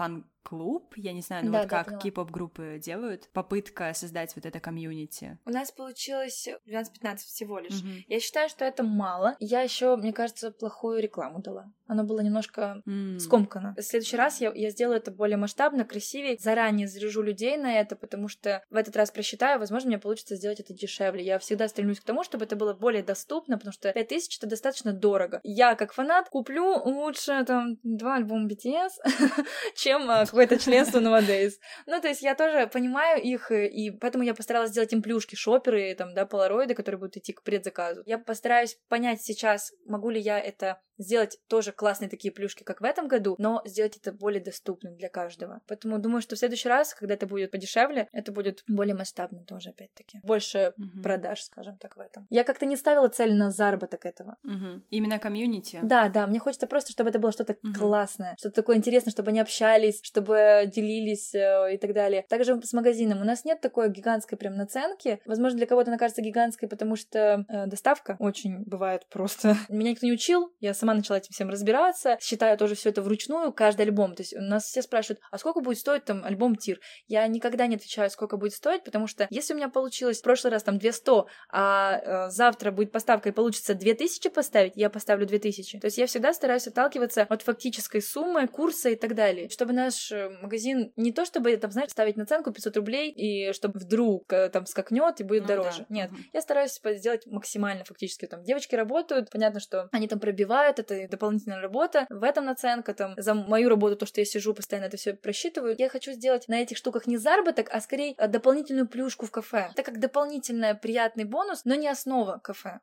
фан-клуб, я не знаю, ну Да, вот да, как кей-поп-группы делают, попытка создать вот это комьюнити. У нас получилось 12-15 всего лишь. Мгм. Я считаю, что это мало. Я еще, мне кажется, плохую рекламу дала. Оно было немножко М. скомкано. В следующий раз я, я сделаю это более масштабно, красивее. Заранее заряжу людей на это, потому что в этот раз просчитаю, возможно, мне получится сделать это дешевле. Я всегда стремлюсь к тому, чтобы это было более доступно, потому что 5000 это достаточно дорого. Я, как фанат, куплю лучше там два альбома BTS, [LAUGHS] чем а, какое-то членство Nowadays. Ну, то есть я тоже понимаю их, э, и поэтому я постаралась сделать им плюшки, шоперы, там, да, полароиды, которые будут идти к предзаказу. Я постараюсь понять сейчас, могу ли я это сделать тоже классные такие плюшки, как в этом году, но сделать это более доступным для каждого. Поэтому думаю, что в следующий раз, когда это будет подешевле, это будет более масштабно тоже, опять-таки. Больше Мгм. продаж, скажем так, в этом. Я как-то не ставила цель на заработок этого. Мгм. Именно комьюнити. Да, да, мне хочется просто, чтобы это было что-то Мгм. классное, что-то такое интересное, чтобы они общались, чтобы делились э, и так далее. Также с магазином. У нас нет такой гигантской прям наценки. Возможно, для кого-то она кажется гигантской, потому что э, доставка очень бывает просто. [LAUGHS] Меня никто не учил, я сама начала этим всем разбираться, считаю тоже все это вручную, каждый альбом. То есть у нас все спрашивают, а сколько будет стоить там альбом Тир? Я никогда не отвечаю, сколько будет стоить, потому что если у меня получилось в прошлый раз там 200, а э, завтра будет поставка и получится 2000 поставить, я поставлю 2000. То есть я всегда стараюсь отталкиваться от фактической суммы, курса и так далее, чтобы наш э, магазин не то чтобы, там, знаешь, ставить наценку 500 рублей, и чтобы вдруг э, там скакнет и будет Ну дороже. да. Нет, Мгм. я стараюсь сделать максимально фактически. Там девочки работают, понятно, что они там пробивают, это дополнительная работа. В этом наценка, там, за мою работу, то, что я сижу, постоянно это все просчитываю. Я хочу сделать на этих штуках не заработок, а скорее э, дополнительную плюшку в кафе. Это как дополнительный приятный бонус, но не основа кафе.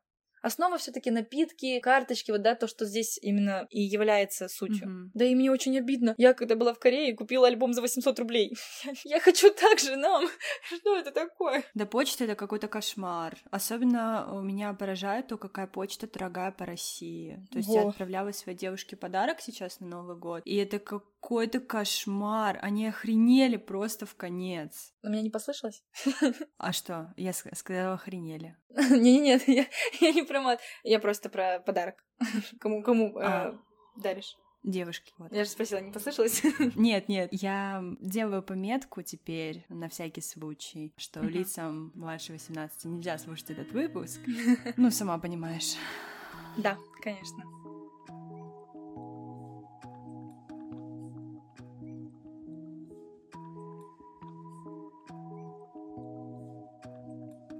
Основа все-таки напитки, карточки, вот да, то, что здесь именно и является сутью. Мгм. Да и мне очень обидно. Я когда была в Корее, купила альбом за 800 рублей. [LAUGHS] Я хочу так же нам. [LAUGHS] Что это такое? Да почта это какой-то кошмар. Особенно у меня поражает то, какая почта дорогая по России. То есть я отправляла своей девушке подарок сейчас на Новый год, и это какой-то кошмар. Они охренели просто в конец. На меня не послышалось? [LAUGHS] А что? Я ск- сказала охренели. [LAUGHS] Не-не-не, я, я не про мат. Я просто про подарок. [LAUGHS] Кому, кому э, А. даришь? Девушки. вот. Я же спросила, не послышалось? Нет, нет, я делаю пометку теперь на всякий случай, что Мгм. лицам младше 18 нельзя слушать этот выпуск. Ну, сама понимаешь. Да, конечно.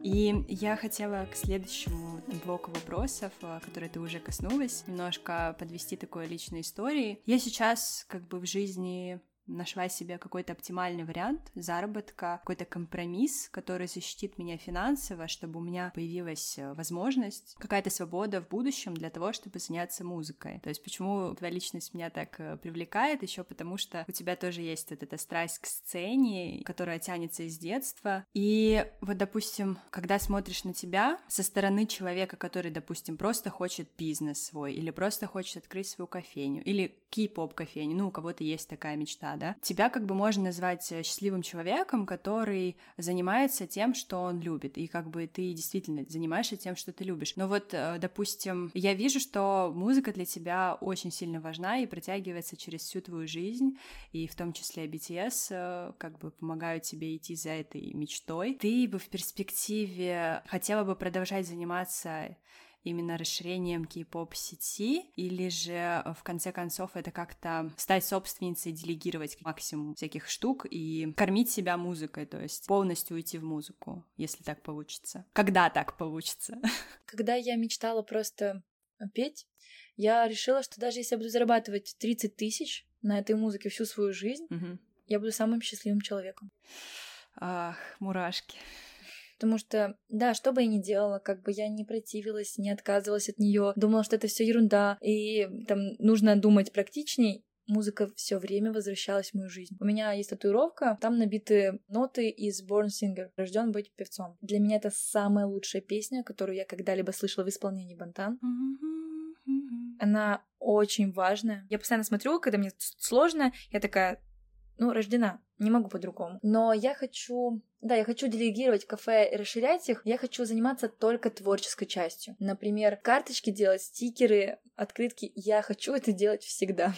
И я хотела к следующему блоку вопросов, а, которые ты уже коснулась, немножко подвести такой личной истории. Я сейчас как бы в жизни нашла себе какой-то оптимальный вариант заработка, какой-то компромисс, который защитит меня финансово, чтобы у меня появилась э, возможность, какая-то свобода в будущем для того, чтобы заняться музыкой. То есть почему твоя личность меня так э, привлекает, еще потому что у тебя тоже есть вот эта страсть к сцене, которая тянется из детства. И вот, допустим, когда смотришь на тебя со стороны человека, который, допустим, просто хочет бизнес свой, или просто хочет открыть свою кофейню, или кей-поп кофейню, ну, у кого-то есть такая мечта, да, тебя как бы можно назвать э, счастливым человеком, который занимается тем, что он любит, и как бы ты действительно занимаешься тем, что ты любишь. Но вот, э, допустим, я вижу, что музыка для тебя очень сильно важна и протягивается через всю твою жизнь, и в том числе BTS э, как бы помогают тебе идти за этой мечтой. Ты бы в перспективе хотела бы продолжать заниматься именно расширением кей-поп сети, или же э, в конце концов это как-то стать собственницей, делегировать максимум всяких штук и кормить себя музыкой, то есть полностью уйти в музыку, если так получится. Когда так получится? [LAUGHS] Когда я мечтала просто петь, я решила, что даже если я буду зарабатывать 30 тысяч на этой музыке всю свою жизнь, Мгм. я буду самым счастливым человеком. Ах, мурашки. Потому что, да, что бы я ни делала, как бы я не противилась, не отказывалась от нее, думала, что это все ерунда, и там нужно думать практичней, музыка все время возвращалась в мою жизнь. У меня есть татуировка, там набиты ноты из Born Singer, рожден быть певцом. Для меня это самая лучшая песня, которую я когда-либо слышала в исполнении Бантан. Она очень важная. Я постоянно смотрю, когда мне сложно, я такая, ну, рождена, не могу по-другому. Но я хочу, да, я хочу делегировать кафе и расширять их. Я хочу заниматься только творческой частью. Например, карточки делать, стикеры, открытки. Я хочу это делать всегда.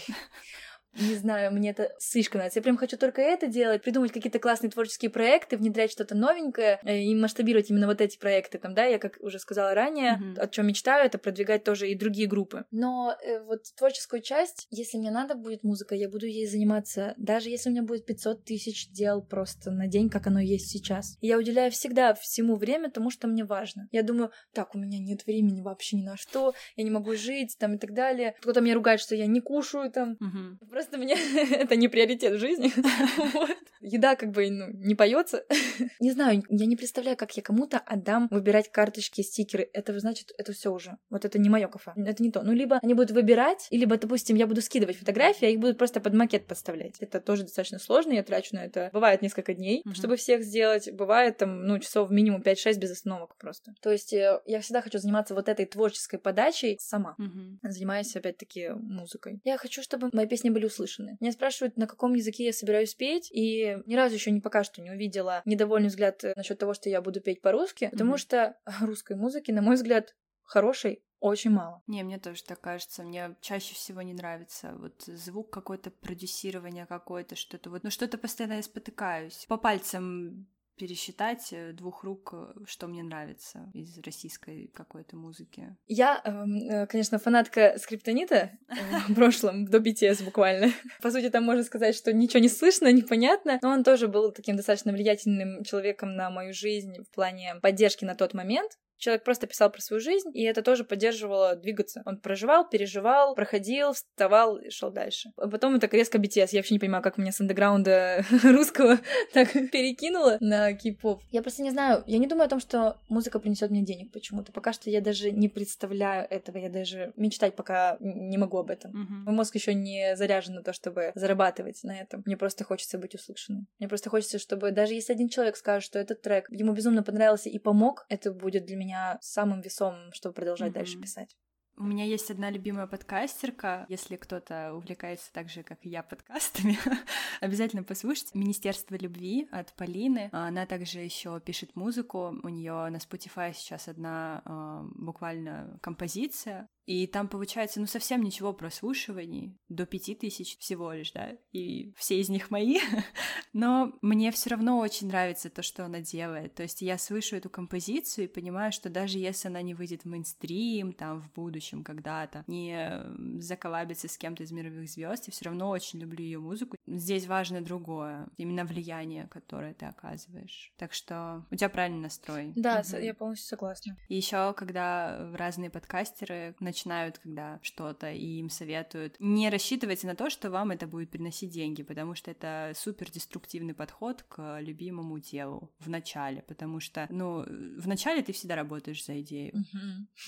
Не знаю, мне это слишком нравится. Я прям хочу только это делать, придумать какие-то классные творческие проекты, внедрять что-то новенькое э, и масштабировать именно вот эти проекты. Там, да, я, как уже сказала ранее, Мгм. о чем мечтаю, это продвигать тоже и другие группы. Но э, вот творческую часть, если мне надо будет музыка, я буду ей заниматься, даже если у меня будет 500 тысяч дел просто на день, как оно есть сейчас. Я уделяю всегда всему время тому, что мне важно. Я думаю, так, у меня нет времени вообще ни на что, я не могу жить, там, и так далее. Кто-то меня ругает, что я не кушаю, там, Мгм. Просто мне [LAUGHS] это не приоритет в жизни. [LAUGHS] Вот. Еда как бы ну, не поется. [LAUGHS] Не знаю, я не представляю, как я кому-то отдам выбирать карточки, стикеры. Это значит, это все уже. Вот это не мое кафе. Это не то. Ну, либо они будут выбирать, либо, допустим, я буду скидывать фотографии, а их будут просто под макет подставлять. Это тоже достаточно сложно, я трачу на это. Бывает несколько дней, Мгм. чтобы всех сделать. Бывает там, ну, часов минимум 5-6 без остановок просто. То есть э, я всегда хочу заниматься вот этой творческой подачей сама Мгм. занимаюсь опять-таки музыкой. Я хочу, чтобы мои песни были услышаны. Меня спрашивают, на каком языке я собираюсь петь, и ни разу еще не пока что не увидела недовольный взгляд э, насчет того, что я буду петь по-русски, потому Мгм. что [LAUGHS] русской музыки, на мой взгляд, хорошей очень мало. Не, мне тоже так кажется. Мне чаще всего не нравится вот звук какой-то, продюсирование какое-то, что-то вот, ну что-то постоянно я спотыкаюсь. По пальцам пересчитать э, двух рук, э, что мне нравится из российской какой-то музыки. Я, эм, э, конечно, фанатка скриптонита [LAUGHS] в прошлом, до BTS буквально. По сути, там можно сказать, что ничего не слышно, непонятно, но он тоже был таким достаточно влиятельным человеком на мою жизнь в плане поддержки на тот момент. Человек просто писал про свою жизнь, и это тоже поддерживало двигаться. Он проживал, переживал, проходил, вставал и шел дальше. А потом так резко BTS. Я вообще не понимаю, как меня с андеграунда [LAUGHS] русского [LAUGHS] так перекинуло на кей-поп. Я просто не знаю, я не думаю о том, что музыка принесет мне денег почему-то. Пока что я даже не представляю этого, я даже мечтать пока не могу об этом. Мгм. Мой мозг еще не заряжен на то, чтобы зарабатывать на этом. Мне просто хочется быть услышанным. Мне просто хочется, чтобы даже если один человек скажет, что этот трек ему безумно понравился и помог, это будет для меня самым весомым, чтобы продолжать Мгм. дальше писать. У меня есть одна любимая подкастерка. Если кто-то увлекается так же, как и я, подкастами, [LAUGHS] обязательно послушайте. Министерство любви от Полины. Она также еще пишет музыку. У нее на Spotify сейчас одна а, буквально композиция. И там получается, ну, совсем ничего прослушиваний, до пяти тысяч всего лишь, да, и все из них мои, [LAUGHS] но мне все равно очень нравится то, что она делает, то есть я слышу эту композицию и понимаю, что даже если она не выйдет в мейнстрим, там, в будущем когда-то, не заколабится с кем-то из мировых звезд, я все равно очень люблю ее музыку. Здесь важно другое, именно влияние, которое ты оказываешь. Так что у тебя правильный настрой. Да, Мгм. я полностью согласна. И еще, когда разные подкастеры начинают, когда что-то и им советуют, не рассчитывайте на то, что вам это будет приносить деньги, потому что это супер деструктивный подход к любимому делу в начале, потому что, ну, в начале ты всегда работаешь за идею,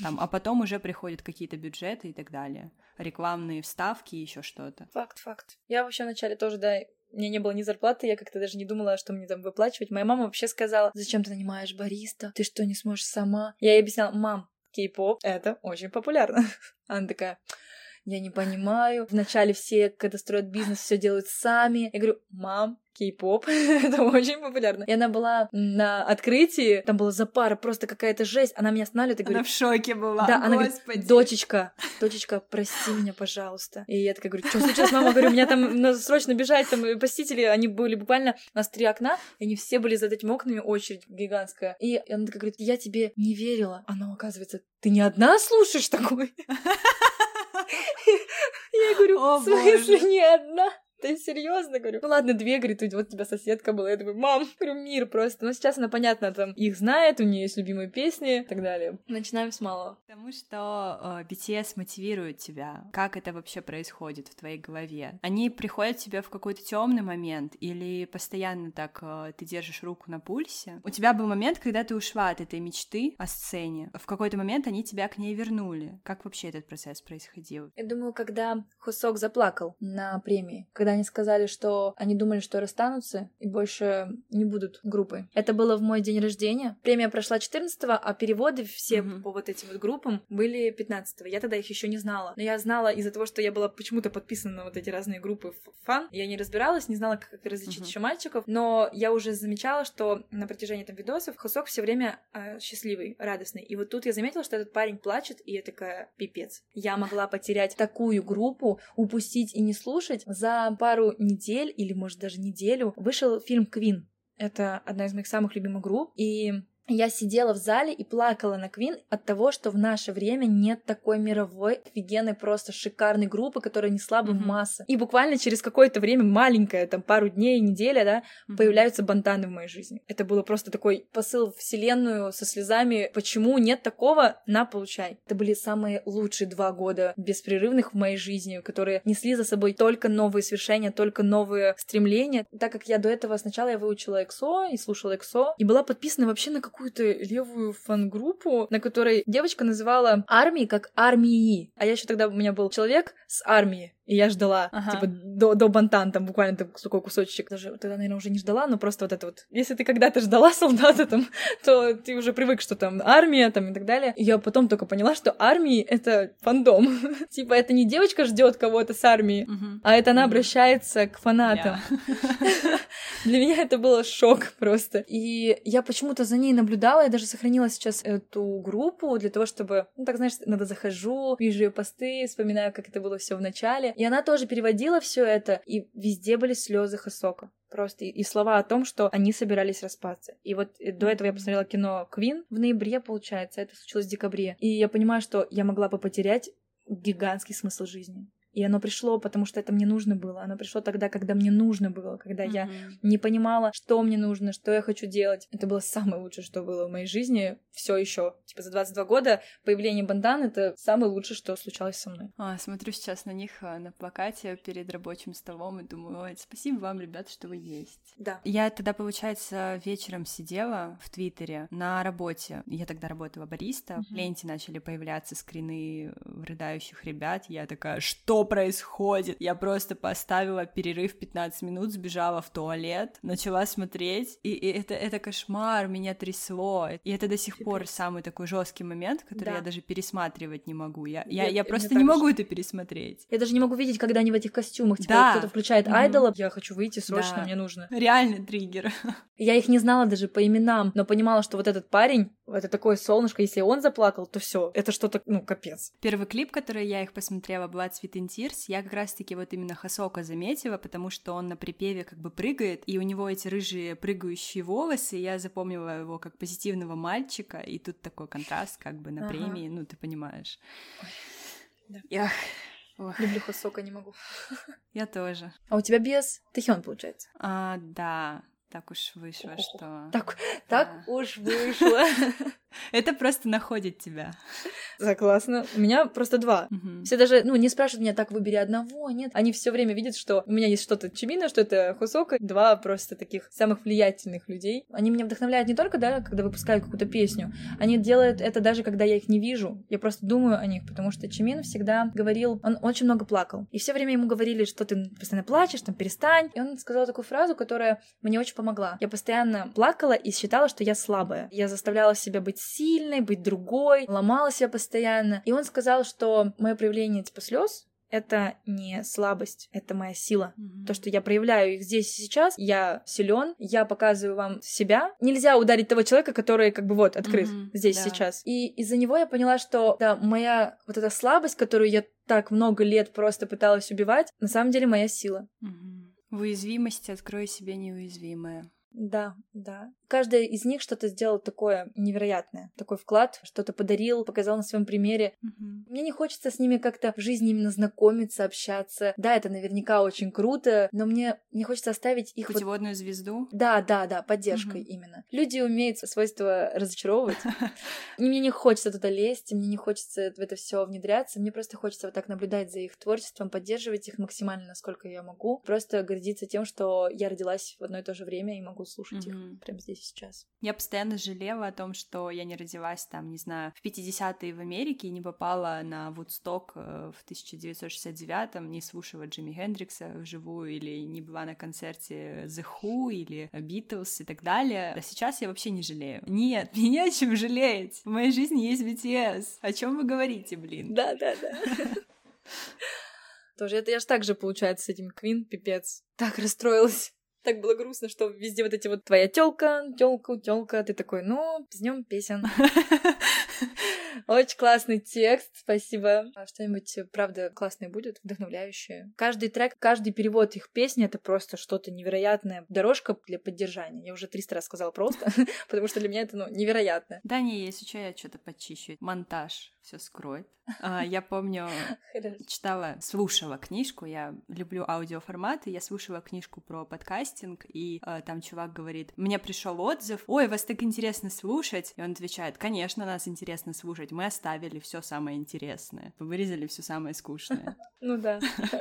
там, а потом уже приходят какие-то бюджеты и так далее, рекламные вставки и еще что-то. Факт, факт. Я вообще вначале тоже, да, у меня не было ни зарплаты, я как-то даже не думала, что мне там выплачивать. Моя мама вообще сказала, зачем ты нанимаешь бариста? Ты что, не сможешь сама? Я ей объясняла, мам, кей-поп — это очень популярно. [LAUGHS] Она такая, я не понимаю. Вначале все, когда строят бизнес, все делают сами. Я говорю, мам, кей-поп, [LAUGHS] это очень популярно. И она была на открытии, там была за пара, просто какая-то жесть. Она меня останавливает и Она говорит, в шоке была, да, она говорит, господи. дочечка, дочечка, прости меня, пожалуйста. И я такая говорю, что случилось, мама? Говорю, меня там надо срочно бежать, там э, посетители, они были буквально, у нас три окна, и они все были за этими окнами, очередь гигантская. И она такая говорит, я тебе не верила. Она, оказывается, ты не одна слушаешь такой? [LAUGHS] Я говорю, О, в смысле боже. не одна? Ты серьезно, говорю? Ну ладно, две, говорит, вот у тебя соседка была. Я думаю, мам, говорю, мир просто. Но сейчас она, понятно, там их знает, у нее есть любимые песни и так далее. Начинаем с малого. Потому что э, BTS мотивирует тебя. Как это вообще происходит в твоей голове? Они приходят к тебе в какой-то темный момент или постоянно так э, ты держишь руку на пульсе? У тебя был момент, когда ты ушла от этой мечты о сцене. В какой-то момент они тебя к ней вернули. Как вообще этот процесс происходил? Я думаю, когда Хусок заплакал на премии, когда они сказали, что они думали, что расстанутся и больше не будут группой. Это было в мой день рождения. Премия прошла 14 а переводы все Мгм. по вот этим вот группам были 15 Я тогда их еще не знала. Но я знала из-за того, что я была почему-то подписана на вот эти разные группы фан. Я не разбиралась, не знала, как различить Мгм. еще мальчиков. Но я уже замечала, что на протяжении там видосов Хусок все время э, счастливый, радостный. И вот тут я заметила, что этот парень плачет, и я такая, пипец. Я могла потерять такую группу, упустить и не слушать. За пару недель, или может даже неделю, вышел фильм «Квин». Это одна из моих самых любимых групп. И я сидела в зале и плакала на Квин от того, что в наше время нет такой мировой, офигенной, просто шикарной группы, которая несла бы в Мгм. массы. И буквально через какое-то время, маленькое, там пару дней, неделя, да, Мгм. появляются бантаны в моей жизни. Это было просто такой посыл в вселенную со слезами. Почему нет такого? На, получай. Это были самые лучшие два года беспрерывных в моей жизни, которые несли за собой только новые свершения, только новые стремления. Так как я до этого сначала я выучила EXO и слушала EXO, и была подписана вообще на какую-то левую фан-группу, на которой девочка называла армии как армии. А я еще тогда у меня был человек с армии, и я ждала, Ага. типа, до, до бантан, там буквально такой кусочек. Даже тогда, наверное, уже не ждала, но просто вот это вот. Если ты когда-то ждала [LAUGHS] солдата там, то ты уже привык, что там армия там и так далее. И я потом только поняла, что армии — это фандом. [LAUGHS] Типа, это не девочка ждет кого-то с армии, Мгм. а это она обращается к фанатам. Я. [LAUGHS] Для меня это было шок просто. И я почему-то за ней наблюдала, я даже сохранила сейчас эту группу для того, чтобы, ну так знаешь, иногда захожу, вижу ее посты, вспоминаю, как это было все в начале. И она тоже переводила все это, и везде были слезы Хасока. Просто и, и слова о том, что они собирались распасться. И вот э, до этого я посмотрела кино Квин в ноябре, получается, это случилось в декабре. И я понимаю, что я могла бы потерять гигантский смысл жизни. И оно пришло, потому что это мне нужно было. Оно пришло тогда, когда мне нужно было, когда я Мгм. не понимала, что мне нужно, что я хочу делать. Это было самое лучшее, что было в моей жизни. Все еще. Типа за 22 года появление бандан это самое лучшее, что случалось со мной. А, смотрю сейчас на них а, на плакате перед рабочим столом и думаю, ой, спасибо вам, ребят, что вы есть. Да. Я тогда, получается, вечером сидела в Твиттере на работе. Я тогда работала бариста. В Мгм. ленте начали появляться скрины рыдающих ребят. Я такая, что происходит? Я просто поставила перерыв 15 минут, сбежала в туалет, начала смотреть, и, и это, это кошмар, меня трясло. И это до сих пор самый такой жесткий момент, который Да. я даже пересматривать не могу. Я, я, Я- я просто не могу это пересмотреть. Я даже не могу видеть, когда они в этих костюмах. Типа Да. кто-то включает Мгм. айдола. Я хочу выйти срочно, Да. мне нужно. Реально триггер. [LAUGHS] Я их не знала даже по именам, но понимала, что вот этот парень, это такое солнышко, если он заплакал, то все, это что-то, ну, капец. Первый клип, который я их посмотрела, была and Tears. Я как раз-таки вот именно Хасока заметила, потому что он на припеве как бы прыгает, и у него эти рыжие прыгающие волосы, я запомнила его как позитивного мальчика, и тут такой контраст как бы на Ага. премии, ну, ты понимаешь. Да. Эх, ох, Люблю Хосока, не могу. [LAUGHS] я тоже. А у тебя без Тэхён, получается? А, да, так уж вышло, Ох, что... Так, так Да. уж [LAUGHS] вышло. Это просто находит тебя. Согласна. У меня просто два. Мгм. Все даже, ну, не спрашивают меня, так, выбери одного, нет. Они все время видят, что у меня есть что-то Чимина, что это Хусока. Два просто таких самых влиятельных людей. Они меня вдохновляют не только, да, когда выпускают какую-то песню. Они делают это даже, когда я их не вижу. Я просто думаю о них, потому что Чимин всегда говорил, он очень много плакал. И все время ему говорили, что ты постоянно плачешь, там, перестань. И он сказал такую фразу, которая мне очень помогла. Я постоянно плакала и считала, что я слабая. Я заставляла себя быть сильной, быть другой, ломала себя постоянно. И он сказал, что мое проявление типа слез это не слабость, это моя сила. Мгм. То, что я проявляю их здесь и сейчас, я силен, я показываю вам себя. Нельзя ударить того человека, который как бы вот открыт Мгм, здесь да. сейчас. И из-за него я поняла, что да, моя вот эта слабость, которую я так много лет просто пыталась убивать, на самом деле моя сила. Мгм. В уязвимости открой себе неуязвимое. Да, да. Каждая из них что-то сделала такое невероятное, такой вклад, что-то подарил, показал на своем примере. Мгм. Мне не хочется с ними как-то в жизни именно знакомиться, общаться. Да, это наверняка очень круто, но мне не хочется оставить их вот Путеводную звезду. Да, да, да, поддержкой Мгм. именно. Люди умеют свойство разочаровывать. [LAUGHS] И мне не хочется туда лезть, мне не хочется в это все внедряться. Мне просто хочется вот так наблюдать за их творчеством, поддерживать их максимально, насколько я могу. Просто гордиться тем, что я родилась в одно и то же время и могу слушать их прямо здесь сейчас. Я постоянно жалела о том, что я не родилась там, не знаю, в 50-е в Америке и не попала на Вудсток э, в 1969-м, не слушала Джимми Хендрикса вживую или не была на концерте The Who или Beatles и так далее. А сейчас я вообще не жалею. Нет, [LAUGHS] мне не о чем жалеть. В моей жизни есть BTS. О чем вы говорите, блин? Да, да, да. [LAUGHS] Тоже это я ж так же, получается, с этим Квин, пипец. Так расстроилась. Так было грустно, что везде вот эти вот твоя тёлка, тёлка, тёлка, ты такой, ну, с днем песен. [LAUGHS] Очень классный текст, спасибо. А Что-нибудь, правда, классное будет, вдохновляющее. Каждый трек, каждый перевод их песни — это просто что-то невероятное. Дорожка для поддержания. Я уже 300 раз сказала просто, [LAUGHS] потому что для меня это, ну, невероятно. Да не, если что, я что-то почищу. Монтаж все скроет. А, я помню, [LAUGHS] читала, слушала книжку, я люблю аудиоформаты, я слушала книжку про подкастинг, и э, там чувак говорит, мне пришел отзыв, ой, вас так интересно слушать, и он отвечает, конечно, нас интересно слушать, мы оставили все самое интересное, вырезали все самое скучное. [LAUGHS] Ну да.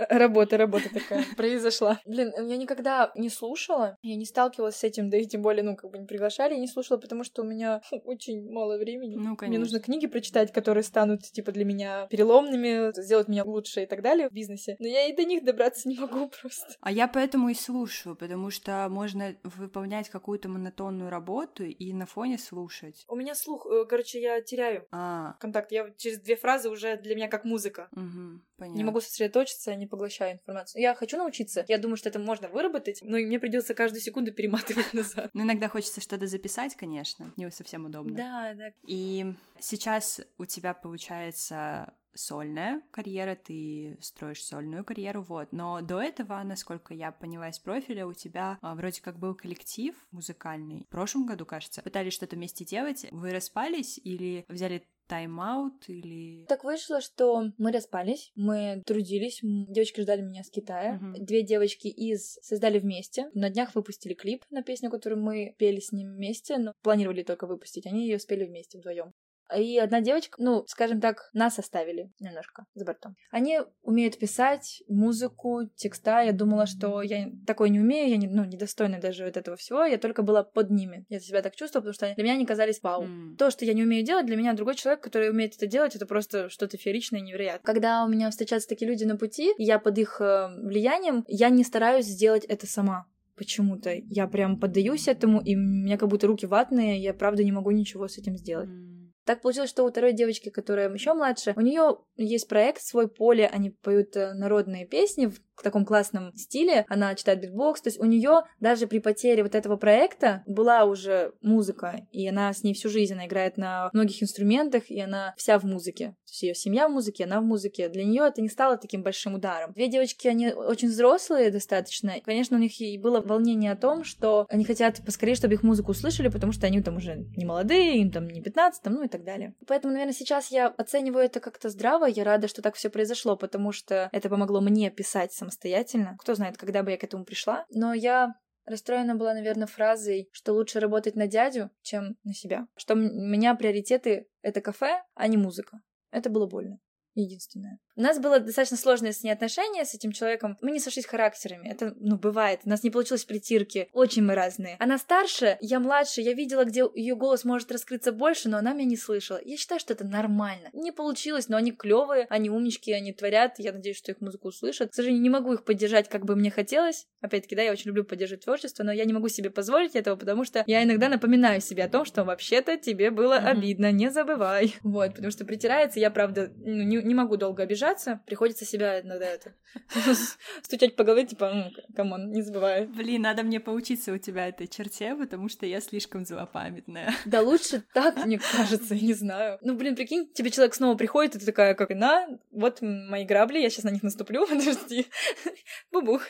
Работа, работа такая произошла. Блин, я никогда не слушала, я не сталкивалась с этим, да и тем более, ну, как бы не приглашали, я не слушала, потому что у меня [LAUGHS] очень мало времени. Ну, Мне конечно. нужно книги прочитать, которые станут, типа, для меня переломными, сделать меня лучше и так далее в бизнесе. Но я и до них добраться не могу [LAUGHS] просто. А я поэтому и слушаю, потому что можно выполнять какую-то монотонную работу и на фоне слушать. У меня слух, э, короче, я теряю А, контакт. Я через две фразы уже для меня как музыка. угу, понятно. Не могу сосредоточиться, не поглощаю информацию. Я хочу научиться. Я думаю, что это можно выработать, но мне придется каждую секунду перематывать [LAUGHS] назад. Ну, иногда хочется что-то записать, конечно, не совсем удобно. Да, да. И сейчас у тебя получается сольная карьера, ты строишь сольную карьеру, вот. Но до этого, насколько я поняла из профиля, у тебя а, вроде как был коллектив музыкальный. В прошлом году, кажется, пытались что-то вместе делать. Вы распались или взяли тайм-аут или... Так вышло, что мы распались, мы трудились, девочки ждали меня с Китая. Мгм. Две девочки из создали вместе. На днях выпустили клип на песню, которую мы пели с ними вместе, но планировали только выпустить. Они ее спели вместе вдвоем. И одна девочка, ну, скажем так, нас оставили немножко за бортом. Они умеют писать музыку, текста. Я думала, что я такое не умею, я не, ну, недостойна даже вот этого всего. Я только была под ними. Я себя так чувствовала, потому что для меня они казались вау. М. То, что я не умею делать, для меня другой человек, который умеет это делать, это просто что-то фееричное и невероятное. Когда у меня встречаются такие люди на пути, и я под их э, влиянием, я не стараюсь сделать это сама почему-то. Я прям поддаюсь этому, и у меня как будто руки ватные, я правда не могу ничего с этим сделать. М. Так получилось, что у второй девочки, которая еще младше, у нее есть проект свой поле, они поют э, народные песни в таком классном стиле, она читает битбокс, то есть у нее даже при потере вот этого проекта была уже музыка, и она с ней всю жизнь, она играет на многих инструментах, и она вся в музыке. То есть ее семья в музыке, она в музыке. Для нее это не стало таким большим ударом. Две девочки, они очень взрослые достаточно. Конечно, у них и было волнение о том, что они хотят поскорее, чтобы их музыку услышали, потому что они там уже не молодые, им там не 15, там, ну и так далее. Поэтому, наверное, сейчас я оцениваю это как-то здраво. Я рада, что так все произошло, потому что это помогло мне писать самостоятельно. Кто знает, когда бы я к этому пришла. Но я расстроена была, наверное, фразой, что лучше работать на дядю, чем на себя. Что у меня приоритеты — это кафе, а не музыка. Это было больно. Единственное. У нас было достаточно сложное с ней отношение с этим человеком. Мы не сошлись характерами. Это, ну, бывает. У нас не получилось притирки. Очень мы разные. Она старше, я младше. Я видела, где ее голос может раскрыться больше, но она меня не слышала. Я считаю, что это нормально. Не получилось, но они клевые, они умнички, они творят. Я надеюсь, что их музыку услышат. К сожалению, не могу их поддержать, как бы мне хотелось. Опять-таки, да, я очень люблю поддерживать творчество, но я не могу себе позволить этого, потому что я иногда напоминаю себе о том, что вообще-то тебе было Мгм. обидно, не забывай. Вот, потому что притирается, я, правда, ну, не, не, не могу долго обижаться, приходится себя иногда это [LAUGHS] стучать по голове, типа, ну, come on, не забывай. Блин, надо мне поучиться у тебя этой черте, потому что я слишком злопамятная. [LAUGHS] Да лучше так, мне кажется, я не знаю. Ну, блин, прикинь, тебе человек снова приходит, и ты такая, как, на, вот мои грабли, я сейчас на них наступлю, [LAUGHS] подожди. Бубух.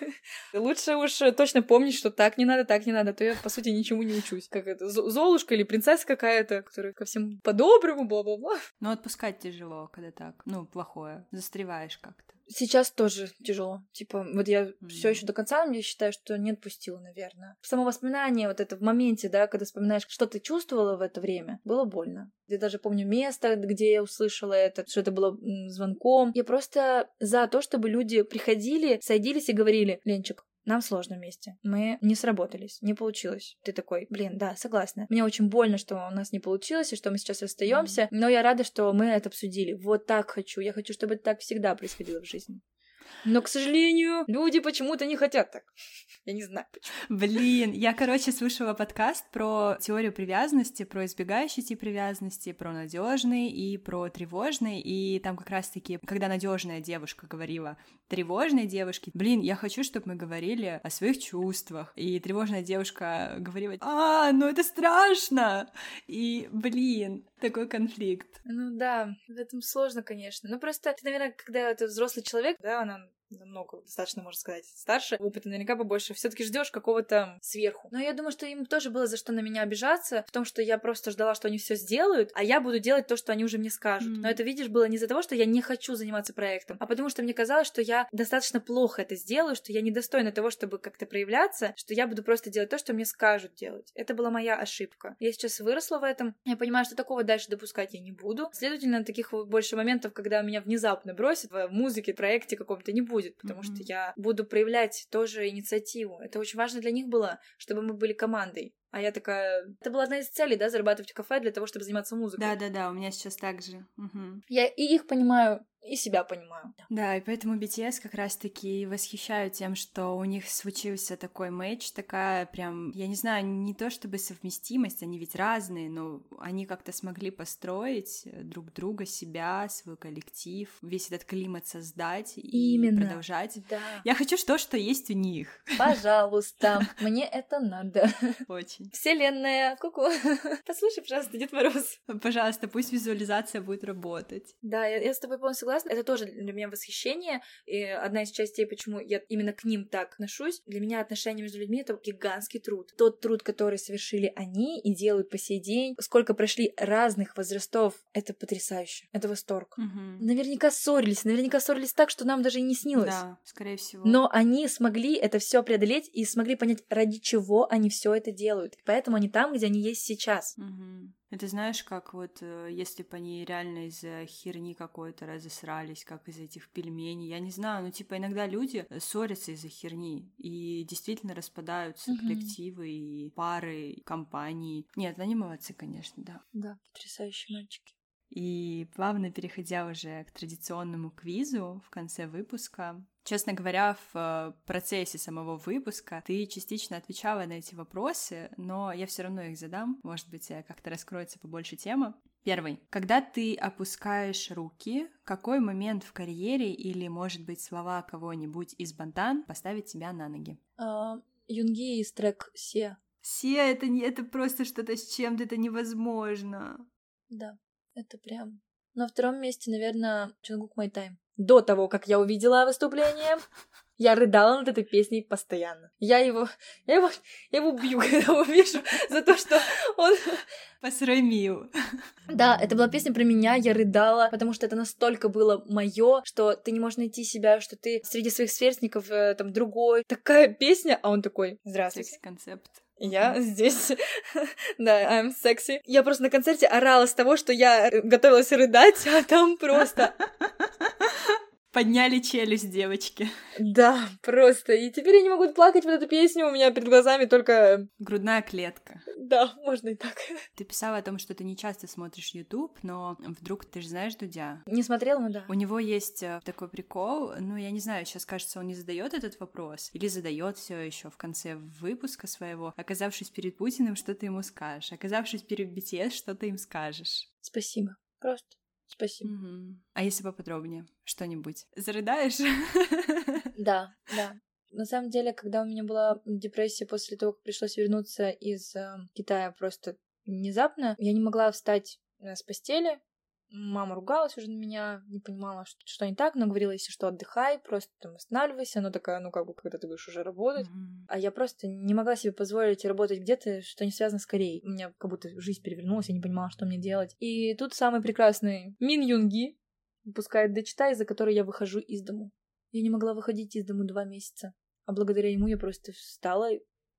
Лучше уж точно помнить, что так не надо, так не надо, а то я, по сути, ничему не учусь. Как это, Золушка или принцесса какая-то, которая ко всем по-доброму, бла-бла-бла. Но отпускать тяжело, когда так, ну, плохое. Застреваешь как-то. Сейчас тоже тяжело. Типа, вот я Мгм. все еще до конца, я считаю, что не отпустила, наверное. Само воспоминание, вот это в моменте, да, когда вспоминаешь, что ты чувствовала в это время, было больно. Я даже помню место, где я услышала это, что это было звонком. Я просто за то, чтобы люди приходили, садились и говорили, Ленчик, нам сложно вместе. Мы не сработались, не получилось. Ты такой, блин, да, согласна. Мне очень больно, что у нас не получилось, и что мы сейчас расстаемся, но я рада, что мы это обсудили. Вот так хочу. Я хочу, чтобы это так всегда происходило в жизни. Но, к сожалению, люди почему-то не хотят так. [LAUGHS] Я не знаю почему. Блин, я, короче, слушала подкаст про теорию привязанности, про избегающий тип привязанности, про надежный и про тревожный. И там как раз-таки, когда надежная девушка говорила тревожной девушке, блин, я хочу, чтобы мы говорили о своих чувствах. И тревожная девушка говорила, а, ну это страшно. И, блин, такой конфликт. Ну да, в этом сложно, конечно. Ну просто, ты, наверное, когда ты взрослый человек, да, она намного, достаточно, можно сказать, старше, опыта наверняка побольше, все таки ждешь какого-то сверху. Но я думаю, что им тоже было за что на меня обижаться, в том, что я просто ждала, что они все сделают, а я буду делать то, что они уже мне скажут. Мгм. Но это, видишь, было не из-за того, что я не хочу заниматься проектом, а потому что мне казалось, что я достаточно плохо это сделаю, что я недостойна того, чтобы как-то проявляться, что я буду просто делать то, что мне скажут делать. Это была моя ошибка. Я сейчас выросла в этом, я понимаю, что такого дальше допускать я не буду. Следовательно, таких больше моментов, когда меня внезапно бросят в музыке, проекте каком-то не будет, потому Мгм. что я буду проявлять тоже инициативу. Это очень важно для них было, чтобы мы были командой. А я такая... Это была одна из целей, да, зарабатывать в кафе для того, чтобы заниматься музыкой. Да-да-да, у меня сейчас так же. Мгм. Я и их понимаю, и себя понимаю. Да, и поэтому BTS как раз-таки восхищают тем, что у них случился такой матч, такая прям, я не знаю, не то чтобы совместимость, они ведь разные, но они как-то смогли построить э, друг друга, себя, свой коллектив, весь этот климат создать и Именно. продолжать. Да. Я хочу то, что есть у них. Пожалуйста, [LAUGHS] мне это надо. Очень. Вселенная, ку-ку. [LAUGHS] Послушай, пожалуйста, Дед Мороз. Пожалуйста, пусть визуализация будет работать. Да, я, я с тобой полностью согласна. Это тоже для меня восхищение. И одна из частей, почему я именно к ним так отношусь. Для меня отношения между людьми — это гигантский труд. Тот труд, который совершили они и делают по сей день, сколько прошли разных возрастов, это потрясающе. Это восторг. Мгм. Наверняка ссорились, наверняка ссорились так, что нам даже и не снилось. Да, скорее всего. Но они смогли это все преодолеть и смогли понять, ради чего они все это делают. Поэтому они там, где они есть сейчас. Мгм. Это знаешь, как вот э, если бы они реально из-за херни какой-то разосрались, как из этих пельменей, я не знаю, ну типа иногда люди э, ссорятся из-за херни и действительно распадаются Мгм. коллективы и пары, и компании. Нет, они молодцы, конечно, да. Да, потрясающие мальчики. И плавно переходя уже к традиционному квизу в конце выпуска. Честно говоря, в э, процессе самого выпуска ты частично отвечала на эти вопросы, но я все равно их задам. Может быть, как-то раскроется побольше тема. Первый. Когда ты опускаешь руки, какой момент в карьере или, может быть, слова кого-нибудь из Бантан поставит тебя на ноги? А, Юнги из трек Се. Все, это, не, это просто что-то с чем-то, это невозможно. Да, это прям. На втором месте, наверное, Чунгук Май Тайм. До того, как я увидела выступление, я рыдала над этой песней постоянно. Я его, я его, я его бью, [LAUGHS] когда увижу, за то, что он... Посрамил. Да, это была песня про меня, я рыдала, потому что это настолько было мое, что ты не можешь найти себя, что ты среди своих сверстников э, там другой. Такая песня, а он такой, здравствуйте. Секс-концепт. Я здесь, [LAUGHS] да, I'm sexy. Я просто на концерте орала с того, что я э, готовилась рыдать, а там просто... [LAUGHS] Подняли челюсть девочки. Да, просто. И теперь я не могу плакать под эту песню, у меня перед глазами только... Грудная клетка. Да, можно и так. Ты писала о том, что ты не часто смотришь YouTube, но вдруг ты же знаешь Дудя. Не смотрела, но да. У него есть э, такой прикол, ну я не знаю, сейчас кажется, он не задает этот вопрос или задает все еще в конце выпуска своего. Оказавшись перед Путиным, что ты ему скажешь? Оказавшись перед BTS, что ты им скажешь? Спасибо. Просто Спасибо. Мгм. А если поподробнее? Что-нибудь? Зарыдаешь? [LAUGHS] Да, да. На самом деле, когда у меня была депрессия после того, как пришлось вернуться из э, Китая просто внезапно, я не могла встать э, с постели. Мама ругалась уже на меня, не понимала, что, что не так, но говорила, если что, отдыхай, просто там восстанавливайся. Она такая, ну как бы, когда ты будешь уже работать. Мгм. А я просто не могла себе позволить работать где-то, что не связано с Кореей. У меня как будто жизнь перевернулась, я не понимала, что мне делать. И тут самый прекрасный Мин Юнги выпускает Дечитай, за который я выхожу из дому. Я не могла выходить из дому два месяца. А благодаря ему я просто встала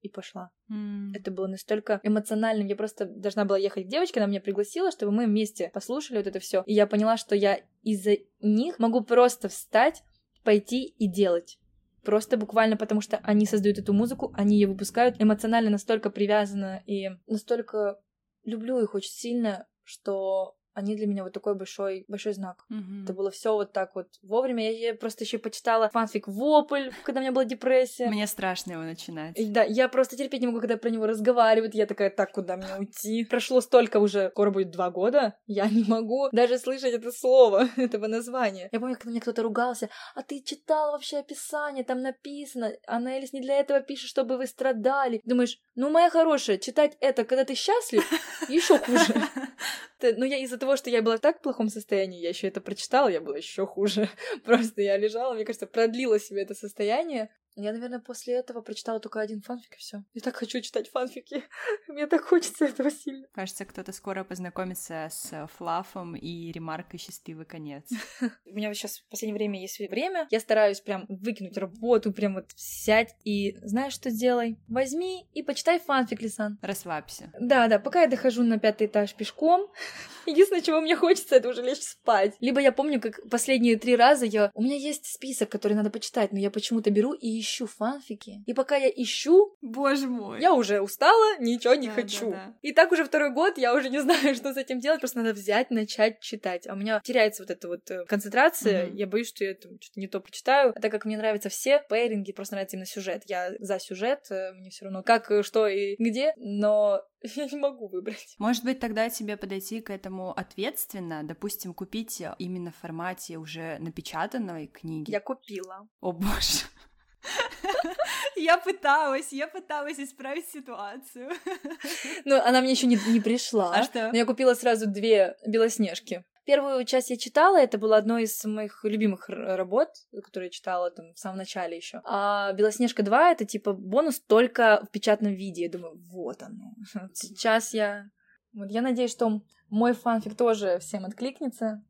и пошла. М. Это было настолько эмоциональным. Я просто должна была ехать к девочке, она меня пригласила, чтобы мы вместе послушали вот это все. И я поняла, что я из-за них могу просто встать, пойти и делать. Просто буквально потому, что они создают эту музыку, они ее выпускают. Эмоционально настолько привязана и настолько люблю их очень сильно, что они для меня вот такой большой, большой знак. Мгм. Это было все вот так вот вовремя. Я, я просто еще почитала фанфик Вопль, когда у меня была депрессия. Мне страшно его начинать. И Да, я просто терпеть не могу, когда про него разговаривают. Я такая, так, куда мне уйти? Прошло столько уже, скоро будет два года. Я не могу даже слышать это слово, [LAUGHS] этого названия. Я помню, когда мне кто-то ругался, а ты читал вообще описание, там написано, она Элис не для этого пишет, чтобы вы страдали. Думаешь, ну, моя хорошая, читать это, когда ты счастлив, еще хуже. [LAUGHS] Т- Но я из-за того, что я была в так плохом состоянии, я еще это прочитала, я была еще хуже. [LAUGHS] Просто я лежала, мне кажется, продлила себе это состояние. Я, наверное, после этого прочитала только один фанфик, и все. Я так хочу читать фанфики. [LAUGHS] Мне так хочется этого сильно. Кажется, кто-то скоро познакомится с Флафом и ремаркой «Счастливый конец». [LAUGHS] У меня сейчас в последнее время есть время. Я стараюсь прям выкинуть работу, прям вот сядь и знаешь, что сделай? Возьми и почитай фанфик, Лисан. Расслабься. Да, да, пока я дохожу на пятый этаж пешком, [LAUGHS] единственное, чего мне хочется, это уже лечь спать. Либо я помню, как последние три раза я... У меня есть список, который надо почитать, но я почему-то беру и ищу фанфики. И пока я ищу, Боже мой. я уже устала, ничего не Да, хочу. да, да. И так уже второй год, я уже не [LAUGHS] знаю, что с этим делать, просто надо взять, начать читать. А у меня теряется вот эта вот э, концентрация, Мгм. я боюсь, что я там что-то не то прочитаю. А так как мне нравятся все пейринги, просто нравится именно сюжет. Я за сюжет, э, мне все равно как, э, что и где, но [LAUGHS] я не могу выбрать. Может быть, тогда тебе подойти к этому ответственно, допустим, купить именно в формате уже напечатанной книги. Я купила. О боже. [LAUGHS] Я пыталась, я пыталась исправить ситуацию. Но она мне еще не, не пришла. А что? Но я купила сразу две белоснежки. Первую часть я читала, это было одно из моих любимых работ, которые я читала там в самом начале еще. А Белоснежка 2 это типа бонус только в печатном виде. Я думаю, вот оно. Сейчас я. Вот я надеюсь, что мой фанфик тоже всем откликнется,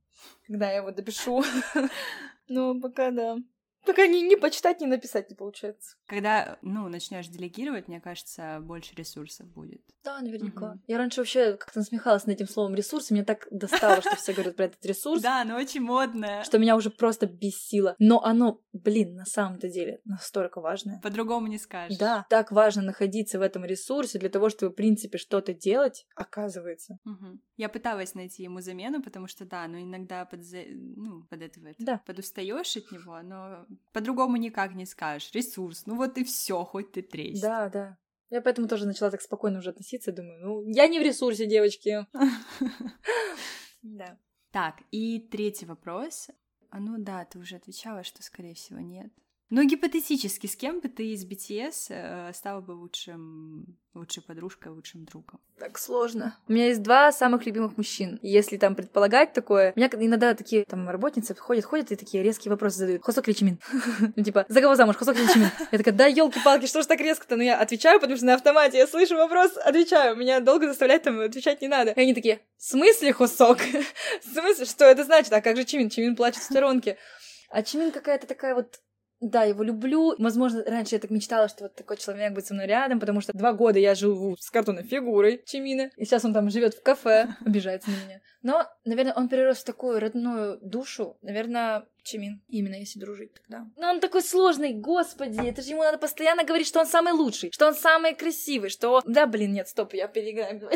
когда я его допишу. [LAUGHS] Но пока да. Пока не, не почитать, не написать не получается. Когда, ну, начнешь делегировать, мне кажется, больше ресурсов будет. Да, наверняка. Мгм. Я раньше вообще как-то насмехалась над этим словом ресурс, и меня так достало, что все говорят про этот ресурс, Да, но очень модное. что меня уже просто бесило. Но оно, блин, на самом-то деле настолько важное. По-другому не скажешь. Да, так важно находиться в этом ресурсе для того, чтобы, в принципе, что-то делать, оказывается. Я пыталась найти ему замену, потому что да, но иногда под, ну, под этого это, Да. подустаешь от него, но по-другому никак не скажешь. Ресурс, ну вот и все, хоть ты тресь. Да, да. Я поэтому тоже начала так спокойно уже относиться, думаю, ну, я не в ресурсе, девочки. [LAUGHS] Да. Так, и третий вопрос. А ну да, ты уже отвечала, что скорее всего нет. Ну, гипотетически, с кем бы ты из BTS э, стала бы лучшим, лучшей подружкой, лучшим другом? Так сложно. У меня есть два самых любимых мужчин. Если там предполагать такое, у меня иногда такие там работницы ходят, ходят и такие резкие вопросы задают. Хосок или Чимин? [LAUGHS] Ну, типа, за кого замуж? Хосок или Чимин? Я такая, да елки-палки, что ж так резко-то? Ну, я отвечаю, потому что на автомате я слышу вопрос, отвечаю. Меня долго заставлять там отвечать не надо. И они такие, в смысле Хосок? [LAUGHS] В смысле, что это значит? А как же Чимин? Чимин плачет в сторонке. А Чимин какая-то такая вот да, его люблю. Возможно, раньше я так мечтала, что вот такой человек будет со мной рядом, потому что два года я живу с картонной фигурой Чимина, и сейчас он там живет в кафе, [LAUGHS] обижается на меня. Но, наверное, он перерос в такую родную душу. Наверное, Чимин. Именно если дружить тогда. Но он такой сложный, господи, это же ему надо постоянно говорить, что он самый лучший, что он самый красивый, что... Да, блин, нет, стоп, я переиграю. [LAUGHS]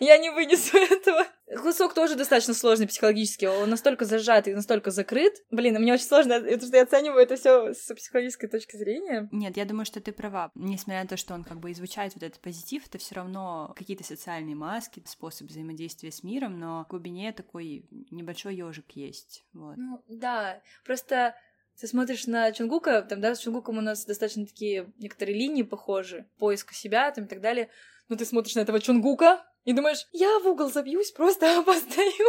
Я не вынесу этого. Хусок тоже достаточно сложный психологически, он настолько зажат и настолько закрыт. Блин, мне очень сложно, потому что я оцениваю это все с психологической точки зрения. Нет, я думаю, что ты права. Несмотря на то, что он как бы излучает вот этот позитив, это все равно какие-то социальные маски, способ взаимодействия с миром, но в глубине такой небольшой ежик есть. Вот. Ну, да, просто ты смотришь на Чунгука, там, да, с Чунгуком у нас достаточно такие некоторые линии похожи, поиска себя там и так далее, но ты смотришь на этого Чунгука, и думаешь, я в угол забьюсь, просто [LAUGHS] постою,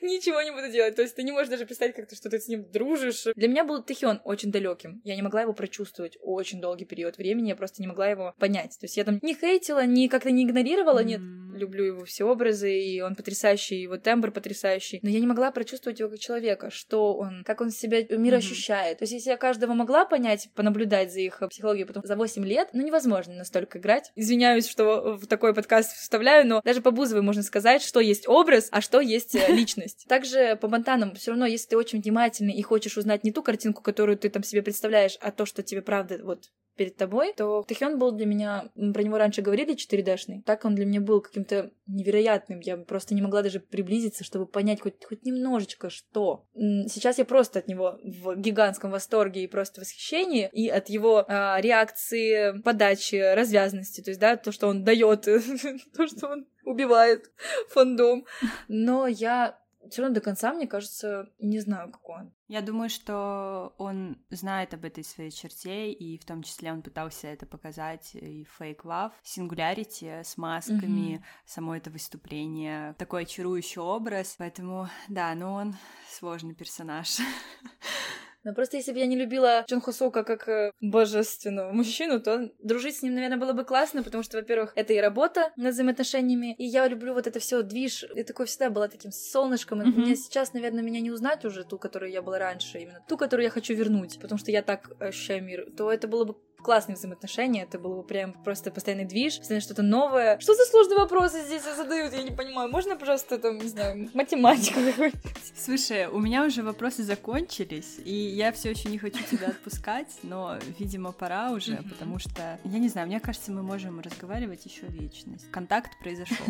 ничего не буду делать. То есть ты не можешь даже представить, как ты что ты с ним дружишь. Для меня был Тэхён очень далеким. Я не могла его прочувствовать очень долгий период времени, я просто не могла его понять. То есть я там не хейтила, ни как-то не игнорировала, нет, люблю его все образы, и он потрясающий, его тембр потрясающий. Но я не могла прочувствовать его как человека, что он, как он себя мир Мгм. ощущает. То есть если я каждого могла понять, понаблюдать за их психологией потом за 8 лет, ну невозможно настолько играть. Извиняюсь, что в такой подкаст вставляю, но даже по Бузовой можно сказать, что есть образ, а что есть э, личность. Также по Монтанам все равно, если ты очень внимательный и хочешь узнать не ту картинку, которую ты там себе представляешь, а то, что тебе правда вот перед тобой, то Тэхён был для меня, про него раньше говорили 4D-шный, так он для меня был каким-то невероятным, я просто не могла даже приблизиться, чтобы понять хоть, хоть немножечко, что. Сейчас я просто от него в гигантском восторге и просто восхищении, и от его а, реакции, подачи, развязности, то есть, да, то, что он дает, [LAUGHS] то, что он убивает фандом. Но я все равно до конца, мне кажется, не знаю, какой он. Я думаю, что он знает об этой своей черте, и в том числе он пытался это показать и в Fake Love, Singularity с масками, Мгм. само это выступление, такой очарующий образ, поэтому, да, но он сложный персонаж. [LAUGHS] Но просто если бы я не любила Чон Хосока как э, божественного мужчину, то дружить с ним, наверное, было бы классно, потому что, во-первых, это и работа над взаимоотношениями, и я люблю вот это все движ. Я такой всегда была таким солнышком. И Мгм. Меня сейчас, наверное, меня не узнать уже ту, которую я была раньше, именно ту, которую я хочу вернуть, потому что я так ощущаю мир, то это было бы классные взаимоотношения, это было бы прям просто постоянный движ, постоянно что-то новое. Что за сложные вопросы здесь задают, я не понимаю. Можно, пожалуйста, там, не знаю, математику какую-нибудь? Слушай, у меня уже вопросы закончились, и я все еще не хочу тебя отпускать, но, видимо, пора уже, Мгм. потому что, я не знаю, мне кажется, мы можем разговаривать еще вечность. Контакт произошел.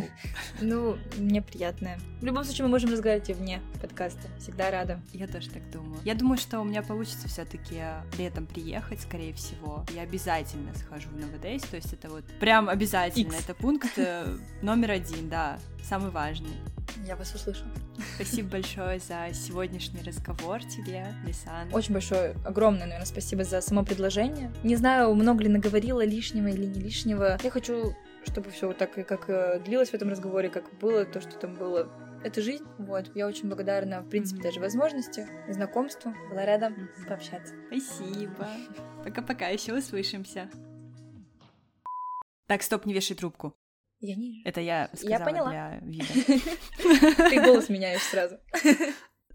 Ну, мне приятно. В любом случае, мы можем разговаривать и вне подкаста. Всегда рада. Я тоже так думаю. Я думаю, что у меня получится все-таки летом приехать, скорее всего. Я обязательно схожу на ВДС, то есть это вот прям обязательно. Это пункт э, номер один, да, самый важный. Я вас услышу. Спасибо большое за сегодняшний разговор тебе, Лисан. Очень большое, огромное, наверное, спасибо за само предложение. Не знаю, много ли наговорила лишнего или не лишнего. Я хочу, чтобы все вот так и как э, длилось в этом разговоре, как было то, что там было. Это жизнь, вот. Я очень благодарна, в принципе, даже возможности, знакомству. Была Мгм. пообщаться. Спасибо. Пока-пока, еще услышимся. Так, стоп, не вешай трубку. Я не... Это я сказала поняла. для вида. [LAUGHS] Ты голос меняешь сразу.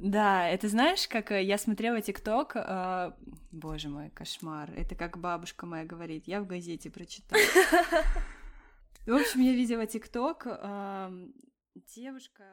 Да, это знаешь, как э, я смотрела ТикТок, э, боже мой, кошмар. Это как бабушка моя говорит, я в газете прочитала. [LAUGHS] В общем, я видела ТикТок, девушка...